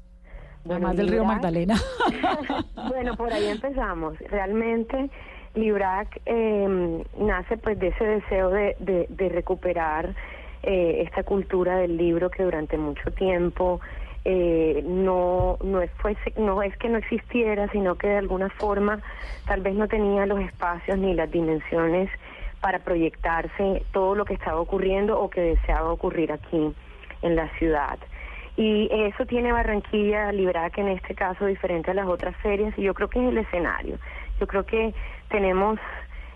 Bueno, Además del río Magdalena. bueno, por ahí empezamos. Realmente Librac eh, nace pues de ese deseo de, de, de recuperar eh, esta cultura del libro que durante mucho tiempo eh, no no es no es que no existiera, sino que de alguna forma tal vez no tenía los espacios ni las dimensiones para proyectarse todo lo que estaba ocurriendo o que deseaba ocurrir aquí en la ciudad. Y eso tiene Barranquilla, Librac en este caso, diferente a las otras ferias, y yo creo que es el escenario. Yo creo que tenemos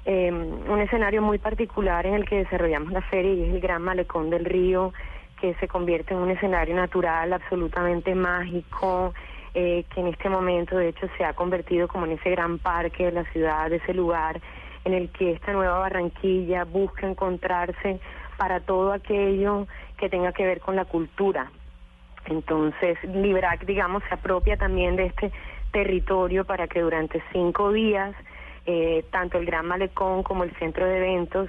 eh, un escenario muy particular en el que desarrollamos la feria y es el Gran Malecón del Río, que se convierte en un escenario natural absolutamente mágico, eh, que en este momento de hecho se ha convertido como en ese gran parque de la ciudad, ese lugar en el que esta nueva Barranquilla busca encontrarse para todo aquello que tenga que ver con la cultura. Entonces, Librac, digamos, se apropia también de este territorio para que durante cinco días, eh, tanto el Gran Malecón como el centro de eventos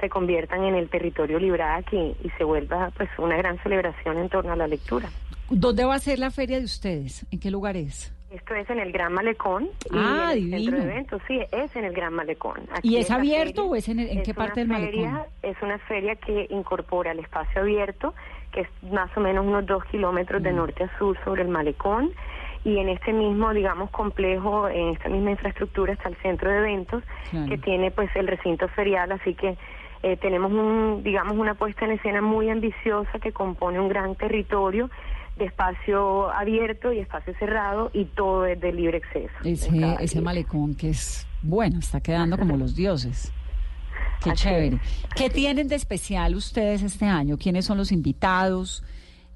se conviertan en el territorio Librac y, y se vuelva pues una gran celebración en torno a la lectura. ¿Dónde va a ser la feria de ustedes? ¿En qué lugar es? Esto es en el Gran Malecón. y Ah, el centro divino. de eventos, sí, es en el Gran Malecón. ¿Y es abierto feria o es en, el- en es qué parte del malecón? feria- Es una feria que incorpora el espacio abierto, que es más o menos unos dos kilómetros Mm. de norte a sur sobre el malecón. Y en este mismo, digamos, complejo, en esta misma infraestructura está el centro de eventos, Claro. que tiene pues el recinto ferial, así que eh, tenemos un, digamos, una puesta en escena muy ambiciosa que compone un gran territorio de espacio abierto y espacio cerrado y todo es de libre acceso. Ese, ese malecón que es, bueno, está quedando como los dioses. Qué chévere. ¿Qué tienen de especial ustedes este año? ¿Quiénes son los invitados?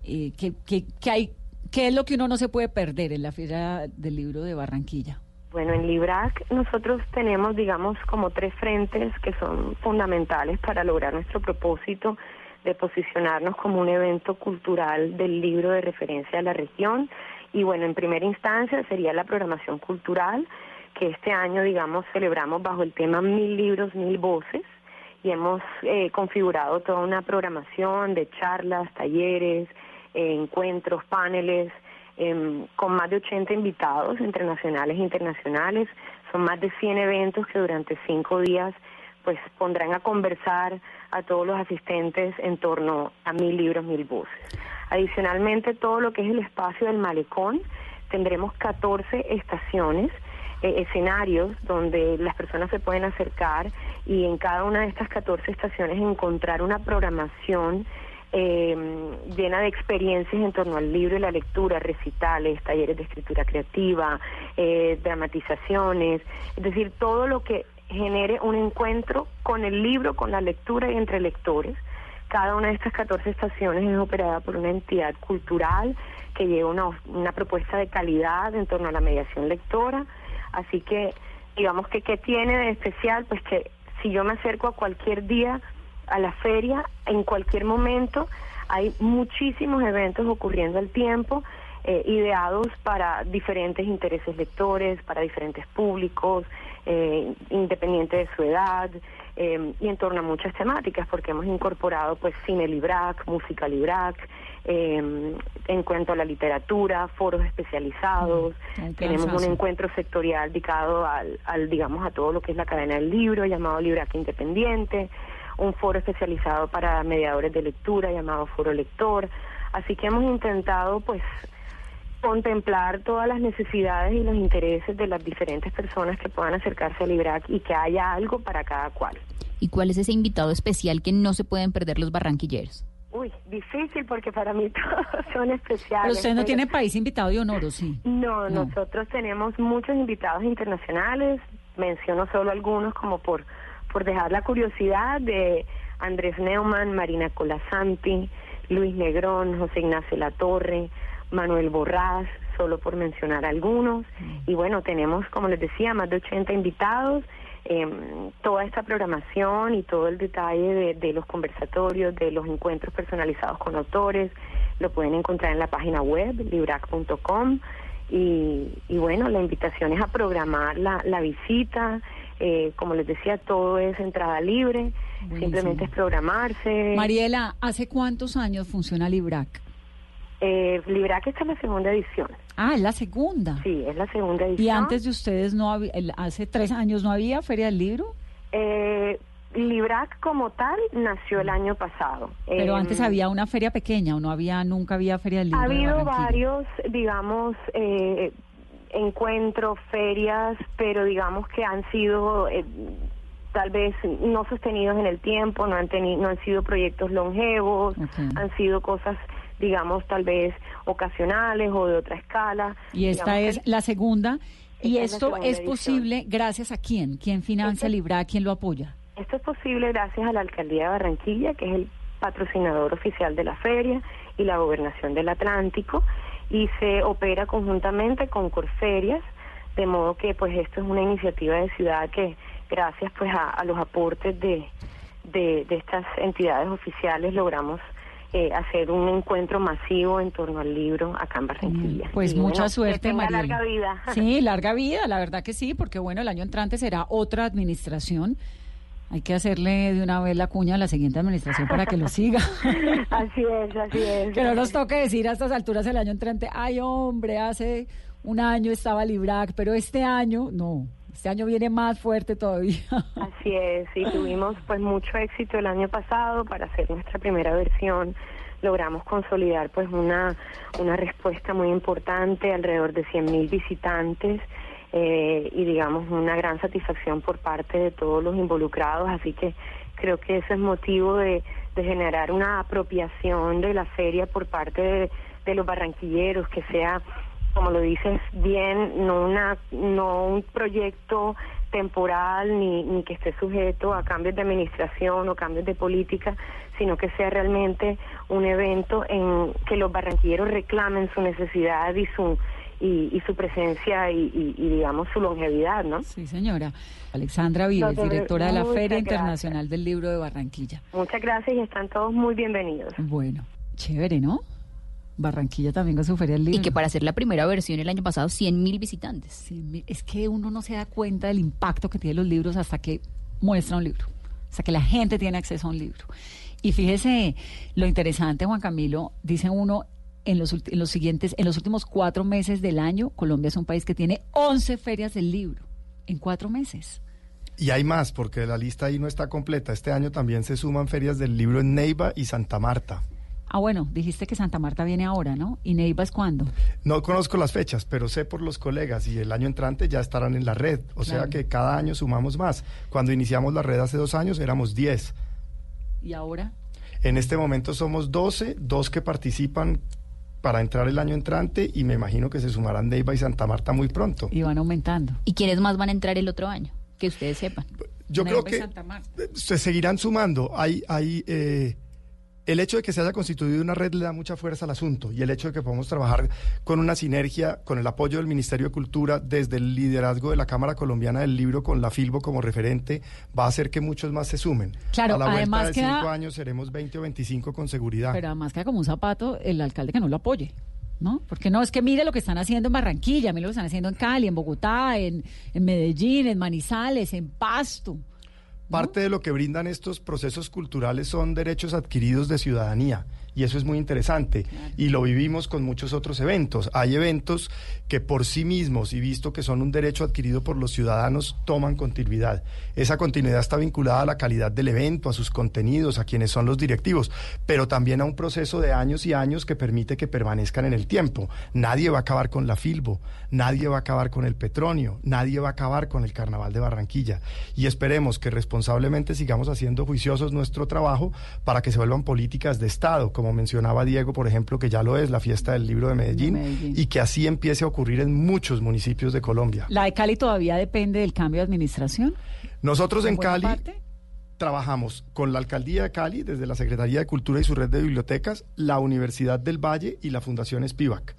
Eh, ¿qué, qué, qué hay, ¿Qué es lo que uno no se puede perder en la Feria del Libro de Barranquilla? Bueno, en Librac nosotros tenemos, digamos, como tres frentes que son fundamentales para lograr nuestro propósito de posicionarnos como un evento cultural del libro de referencia de la región. Y bueno, en primera instancia sería la programación cultural, que este año, digamos, celebramos bajo el tema Mil libros, mil voces. Y hemos eh, configurado toda una programación de charlas, talleres, eh, encuentros, paneles, em, con más de 80 invitados entre nacionales e internacionales. Son más de 100 eventos que durante cinco días pues pondrán a conversar a todos los asistentes en torno a mil libros, mil voces. Adicionalmente, todo lo que es el espacio del malecón, tendremos 14 estaciones, eh, escenarios donde las personas se pueden acercar y en cada una de estas 14 estaciones encontrar una programación eh, llena de experiencias en torno al libro y la lectura, recitales, talleres de escritura creativa, eh, dramatizaciones, es decir, todo lo que genere un encuentro con el libro, con la lectura y entre lectores. Cada una de estas 14 estaciones es operada por una entidad cultural que lleva una, una propuesta de calidad en torno a la mediación lectora. Así que, digamos que, ¿qué tiene de especial? Pues que si yo me acerco a cualquier día a la feria, en cualquier momento, hay muchísimos eventos ocurriendo al tiempo, eh, ideados para diferentes intereses lectores, para diferentes públicos, eh, independiente de su edad, eh, y en torno a muchas temáticas, porque hemos incorporado pues cine librac, música librac, eh, en cuanto a la literatura, foros especializados, un tenemos un encuentro sectorial dedicado al, al, digamos, a todo lo que es la cadena del libro, llamado Librac Independiente, un foro especializado para mediadores de lectura, llamado Foro Lector, así que hemos intentado pues contemplar todas las necesidades y los intereses de las diferentes personas que puedan acercarse a Librac y que haya algo para cada cual. ¿Y cuál es ese invitado especial que no se pueden perder los barranquilleros? Uy, difícil porque para mí todos son especiales. Pero usted no pero- tiene país invitado de honor, ¿o sí? No, No. nosotros tenemos muchos invitados internacionales, menciono solo algunos como por, por dejar la curiosidad de Andrés Neumann, Marina Colasanti, Luis Negrón, José Ignacio Latorre, Manuel Borrás, solo por mencionar algunos. Y bueno, tenemos, como les decía, más de 80 invitados. eh, toda esta programación y todo el detalle de, de los conversatorios, de los encuentros personalizados con autores, lo pueden encontrar en la página web, librac.com. Y, y bueno, la invitación es a programar la, la visita. Eh, como les decía, todo es entrada libre, simplemente es programarse. Mariela, ¿hace cuántos años funciona Librac? Eh, Librac esta es la segunda edición. Ah, es la segunda. Sí, es la segunda edición. ¿Y antes de ustedes no había, hace tres años no había Feria del Libro? Eh, Librac como tal nació el año pasado. Pero Eh, antes había una feria pequeña o no había, nunca había Feria del Libro. Ha habido varios, digamos, eh, encuentros, ferias, pero digamos que han sido eh, tal vez no sostenidos en el tiempo, no han tenido, no han sido proyectos longevos, han sido cosas, digamos, tal vez ocasionales o de otra escala. Y esta Digamos es la segunda. ¿Y esto es edición. posible gracias a quién? ¿Quién financia Este- Librac? ¿Quién lo apoya? Esto es posible gracias a la Alcaldía de Barranquilla, que es el patrocinador oficial de la feria, y la Gobernación del Atlántico. Y se opera conjuntamente con Corserias, de modo que pues esto es una iniciativa de ciudad que gracias pues a, a los aportes de, de, de estas entidades oficiales logramos eh, hacer un encuentro masivo en torno al libro acá en Barranquilla. Pues Y mucha bueno, suerte, que Mariela. larga vida. Sí, larga vida, la verdad que sí, porque bueno, el año entrante será otra administración. Hay que hacerle de una vez la cuña a la siguiente administración para que lo siga. así es, así es. que no nos toque decir a estas alturas el año entrante, ay hombre, hace un año estaba Librac, pero este año no, este año viene más fuerte todavía. Así es, y tuvimos pues mucho éxito el año pasado para hacer nuestra primera versión. Logramos consolidar pues una, una respuesta muy importante, alrededor de 100.000 visitantes eh, y digamos una gran satisfacción por parte de todos los involucrados, así que creo que eso es motivo de, de generar una apropiación de la feria por parte de, de los barranquilleros, que sea como lo dices bien, no una no un proyecto temporal ni, ni que esté sujeto a cambios de administración o cambios de política, sino que sea realmente un evento en que los barranquilleros reclamen su necesidad y su y, y su presencia y, y- y, digamos su longevidad, ¿no? Sí, señora. Alexandra Vives, Doctor, directora de la Feria gracias. Internacional del Libro de Barranquilla. Muchas gracias y están todos muy bienvenidos. Bueno, chévere, ¿no? Barranquilla también con su Feria del Libro. Y que para hacer la primera versión el año pasado, 100 mil visitantes. Es que uno no se da cuenta del impacto que tienen los libros hasta que muestra un libro, hasta que la gente tiene acceso a un libro. Y fíjese lo interesante, Juan Camilo, dice uno, en los, en los siguientes, en los últimos cuatro meses del año, Colombia es un país que tiene 11 ferias del libro, en cuatro meses. Y hay más, porque la lista ahí no está completa. Este año también se suman ferias del libro en Neiva y Santa Marta. Ah, bueno, dijiste que Santa Marta viene ahora, ¿no? ¿Y Neiva es cuándo? No conozco las fechas, pero sé por los colegas y el año entrante ya estarán en la red. O sea que cada año sumamos más. Cuando iniciamos la red hace dos años éramos 10. ¿Y ahora? En este momento somos 12, dos que participan para entrar el año entrante y me imagino que se sumarán Neiva y Santa Marta muy pronto. Y van aumentando. ¿Y quiénes más van a entrar el otro año? Que ustedes sepan. Yo creo Neiva que Santa Marta. se seguirán sumando. Hay, hay, eh, el hecho de que se haya constituido una red le da mucha fuerza al asunto y el hecho de que podamos trabajar con una sinergia, con el apoyo del Ministerio de Cultura, desde el liderazgo de la Cámara Colombiana del Libro, con la Filbo como referente, va a hacer que muchos más se sumen. Claro, a la vuelta además de queda- cinco años seremos 20 o 25 con seguridad. Pero además queda como un zapato el alcalde que no lo apoye. ¿No? Porque no, es que mire lo que están haciendo en Barranquilla, mire lo que están haciendo en Cali, en Bogotá, en, en Medellín, en Manizales, en Pasto. Parte de lo que brindan estos procesos culturales son derechos adquiridos de ciudadanía y eso es muy interesante y lo vivimos con muchos otros eventos. Hay eventos que por sí mismos y visto que son un derecho adquirido por los ciudadanos toman continuidad. Esa continuidad está vinculada a la calidad del evento, a sus contenidos, a quienes son los directivos, pero también a un proceso de años y años que permite que permanezcan en el tiempo. Nadie va a acabar con la Filbo, nadie va a acabar con el Petronio, nadie va a acabar con el Carnaval de Barranquilla y esperemos que responsablemente sigamos haciendo juiciosos nuestro trabajo para que se vuelvan políticas de Estado, como mencionaba Diego, por ejemplo, que ya lo es la fiesta del libro de Medellín, Medellín. y que así empiece a ocurrir en muchos municipios de Colombia. ¿La de Cali todavía depende del cambio de administración? Nosotros en Cali parte? trabajamos con la Alcaldía de Cali, desde la Secretaría de Cultura y su red de bibliotecas, la Universidad del Valle y la Fundación Spivak.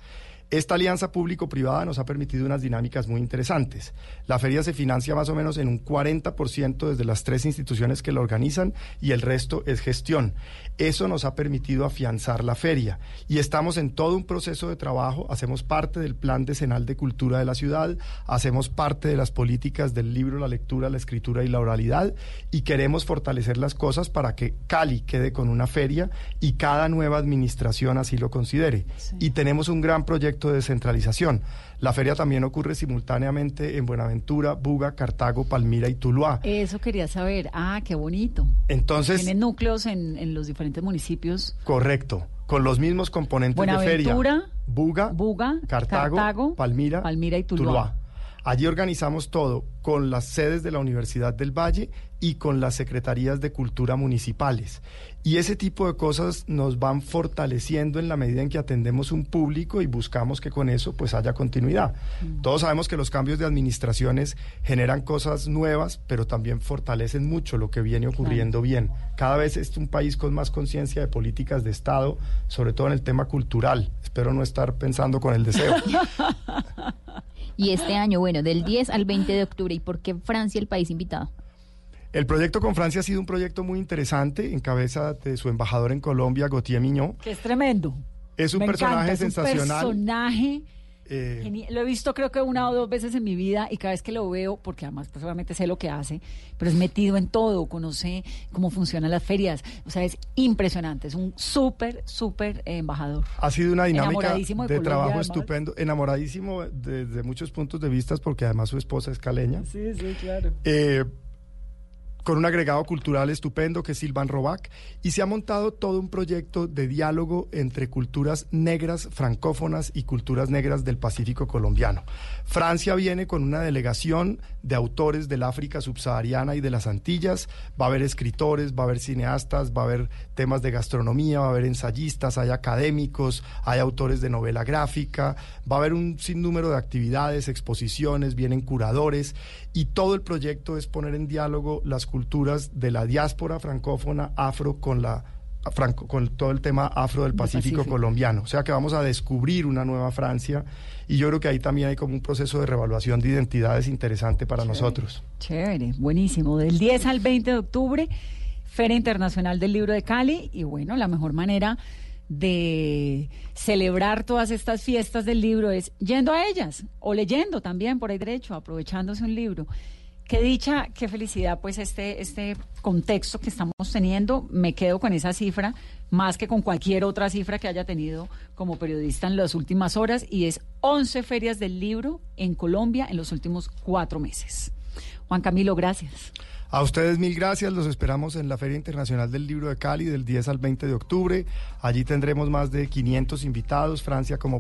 Esta alianza público-privada nos ha permitido unas dinámicas muy interesantes. La feria se financia más o menos en un 40% desde las tres instituciones que la organizan y el resto es gestión. Eso nos ha permitido afianzar la feria y estamos en todo un proceso de trabajo. Hacemos parte del Plan Decenal de Cultura de la ciudad, hacemos parte de las políticas del libro, la lectura, la escritura y la oralidad y queremos fortalecer las cosas para que Cali quede con una feria y cada nueva administración así lo considere. Y tenemos un gran proyecto de descentralización. La feria también ocurre simultáneamente en Buenaventura, Buga, Cartago, Palmira y Tuluá. Eso quería saber. Ah, qué bonito. Entonces, Tienen núcleos en, en los diferentes municipios. correcto, con los mismos componentes de feria. Buenaventura, Buga, Buga, Cartago, Palmira, Palmira y Tuluá. Allí organizamos todo con las sedes de la Universidad del Valle y con las secretarías de cultura municipales. Y ese tipo de cosas nos van fortaleciendo en la medida en que atendemos un público y buscamos que con eso pues haya continuidad. Todos sabemos que los cambios de administraciones generan cosas nuevas, pero también fortalecen mucho lo que viene ocurriendo bien. Cada vez es un país con más conciencia de políticas de Estado, sobre todo en el tema cultural. Espero no estar pensando con el deseo. Y este año, bueno, del 10 al 20 de octubre, ¿y por qué Francia el país invitado? El proyecto con Francia ha sido un proyecto muy interesante en cabeza de su embajador en Colombia, Gautier Miñón. Que es tremendo. Es un Me personaje encanta, es un sensacional. personaje Eh, Lo he visto creo que una o dos veces en mi vida y cada vez que lo veo, porque además pues obviamente sé lo que hace, pero es metido en todo, conoce cómo funcionan las ferias. O sea, es impresionante, es un súper, súper eh, embajador. Ha sido una dinámica Enamoradísimo de de, Colombia, trabajo además. estupendo, enamoradísimo desde muchos puntos de vista, porque además su esposa es caleña. Sí, sí, claro. Eh, con un agregado cultural estupendo que es Silvan Robac, y se ha montado todo un proyecto de diálogo entre culturas negras francófonas y culturas negras del Pacífico colombiano. Francia viene con una delegación de autores del África subsahariana y de las Antillas, va a haber escritores, va a haber cineastas, va a haber temas de gastronomía, va a haber ensayistas, hay académicos, hay autores de novela gráfica, va a haber un sinnúmero de actividades, exposiciones, vienen curadores y todo el proyecto es poner en diálogo las culturas de la diáspora francófona afro con la franco- con todo el tema afro del Pacífico, Pacífico. colombiano. O sea que vamos a descubrir una nueva Francia y yo creo que ahí también hay como un proceso de revaluación de identidades interesante para nosotros. Chévere, buenísimo. Del 10 al 20 de octubre, Feria Internacional del Libro de Cali. Y bueno, la mejor manera de celebrar todas estas fiestas del libro es yendo a ellas o leyendo también por ahí derecho, aprovechándose un libro. Qué dicha, qué felicidad, pues este, este contexto que estamos teniendo, me quedo con esa cifra, más que con cualquier otra cifra que haya tenido como periodista en las últimas horas, y es 11 ferias del libro en Colombia en los últimos cuatro meses. Juan Camilo, gracias. A ustedes mil gracias, los esperamos en la Feria Internacional del Libro de Cali del 10 al 20 de octubre. Allí tendremos más de 500 invitados, Francia como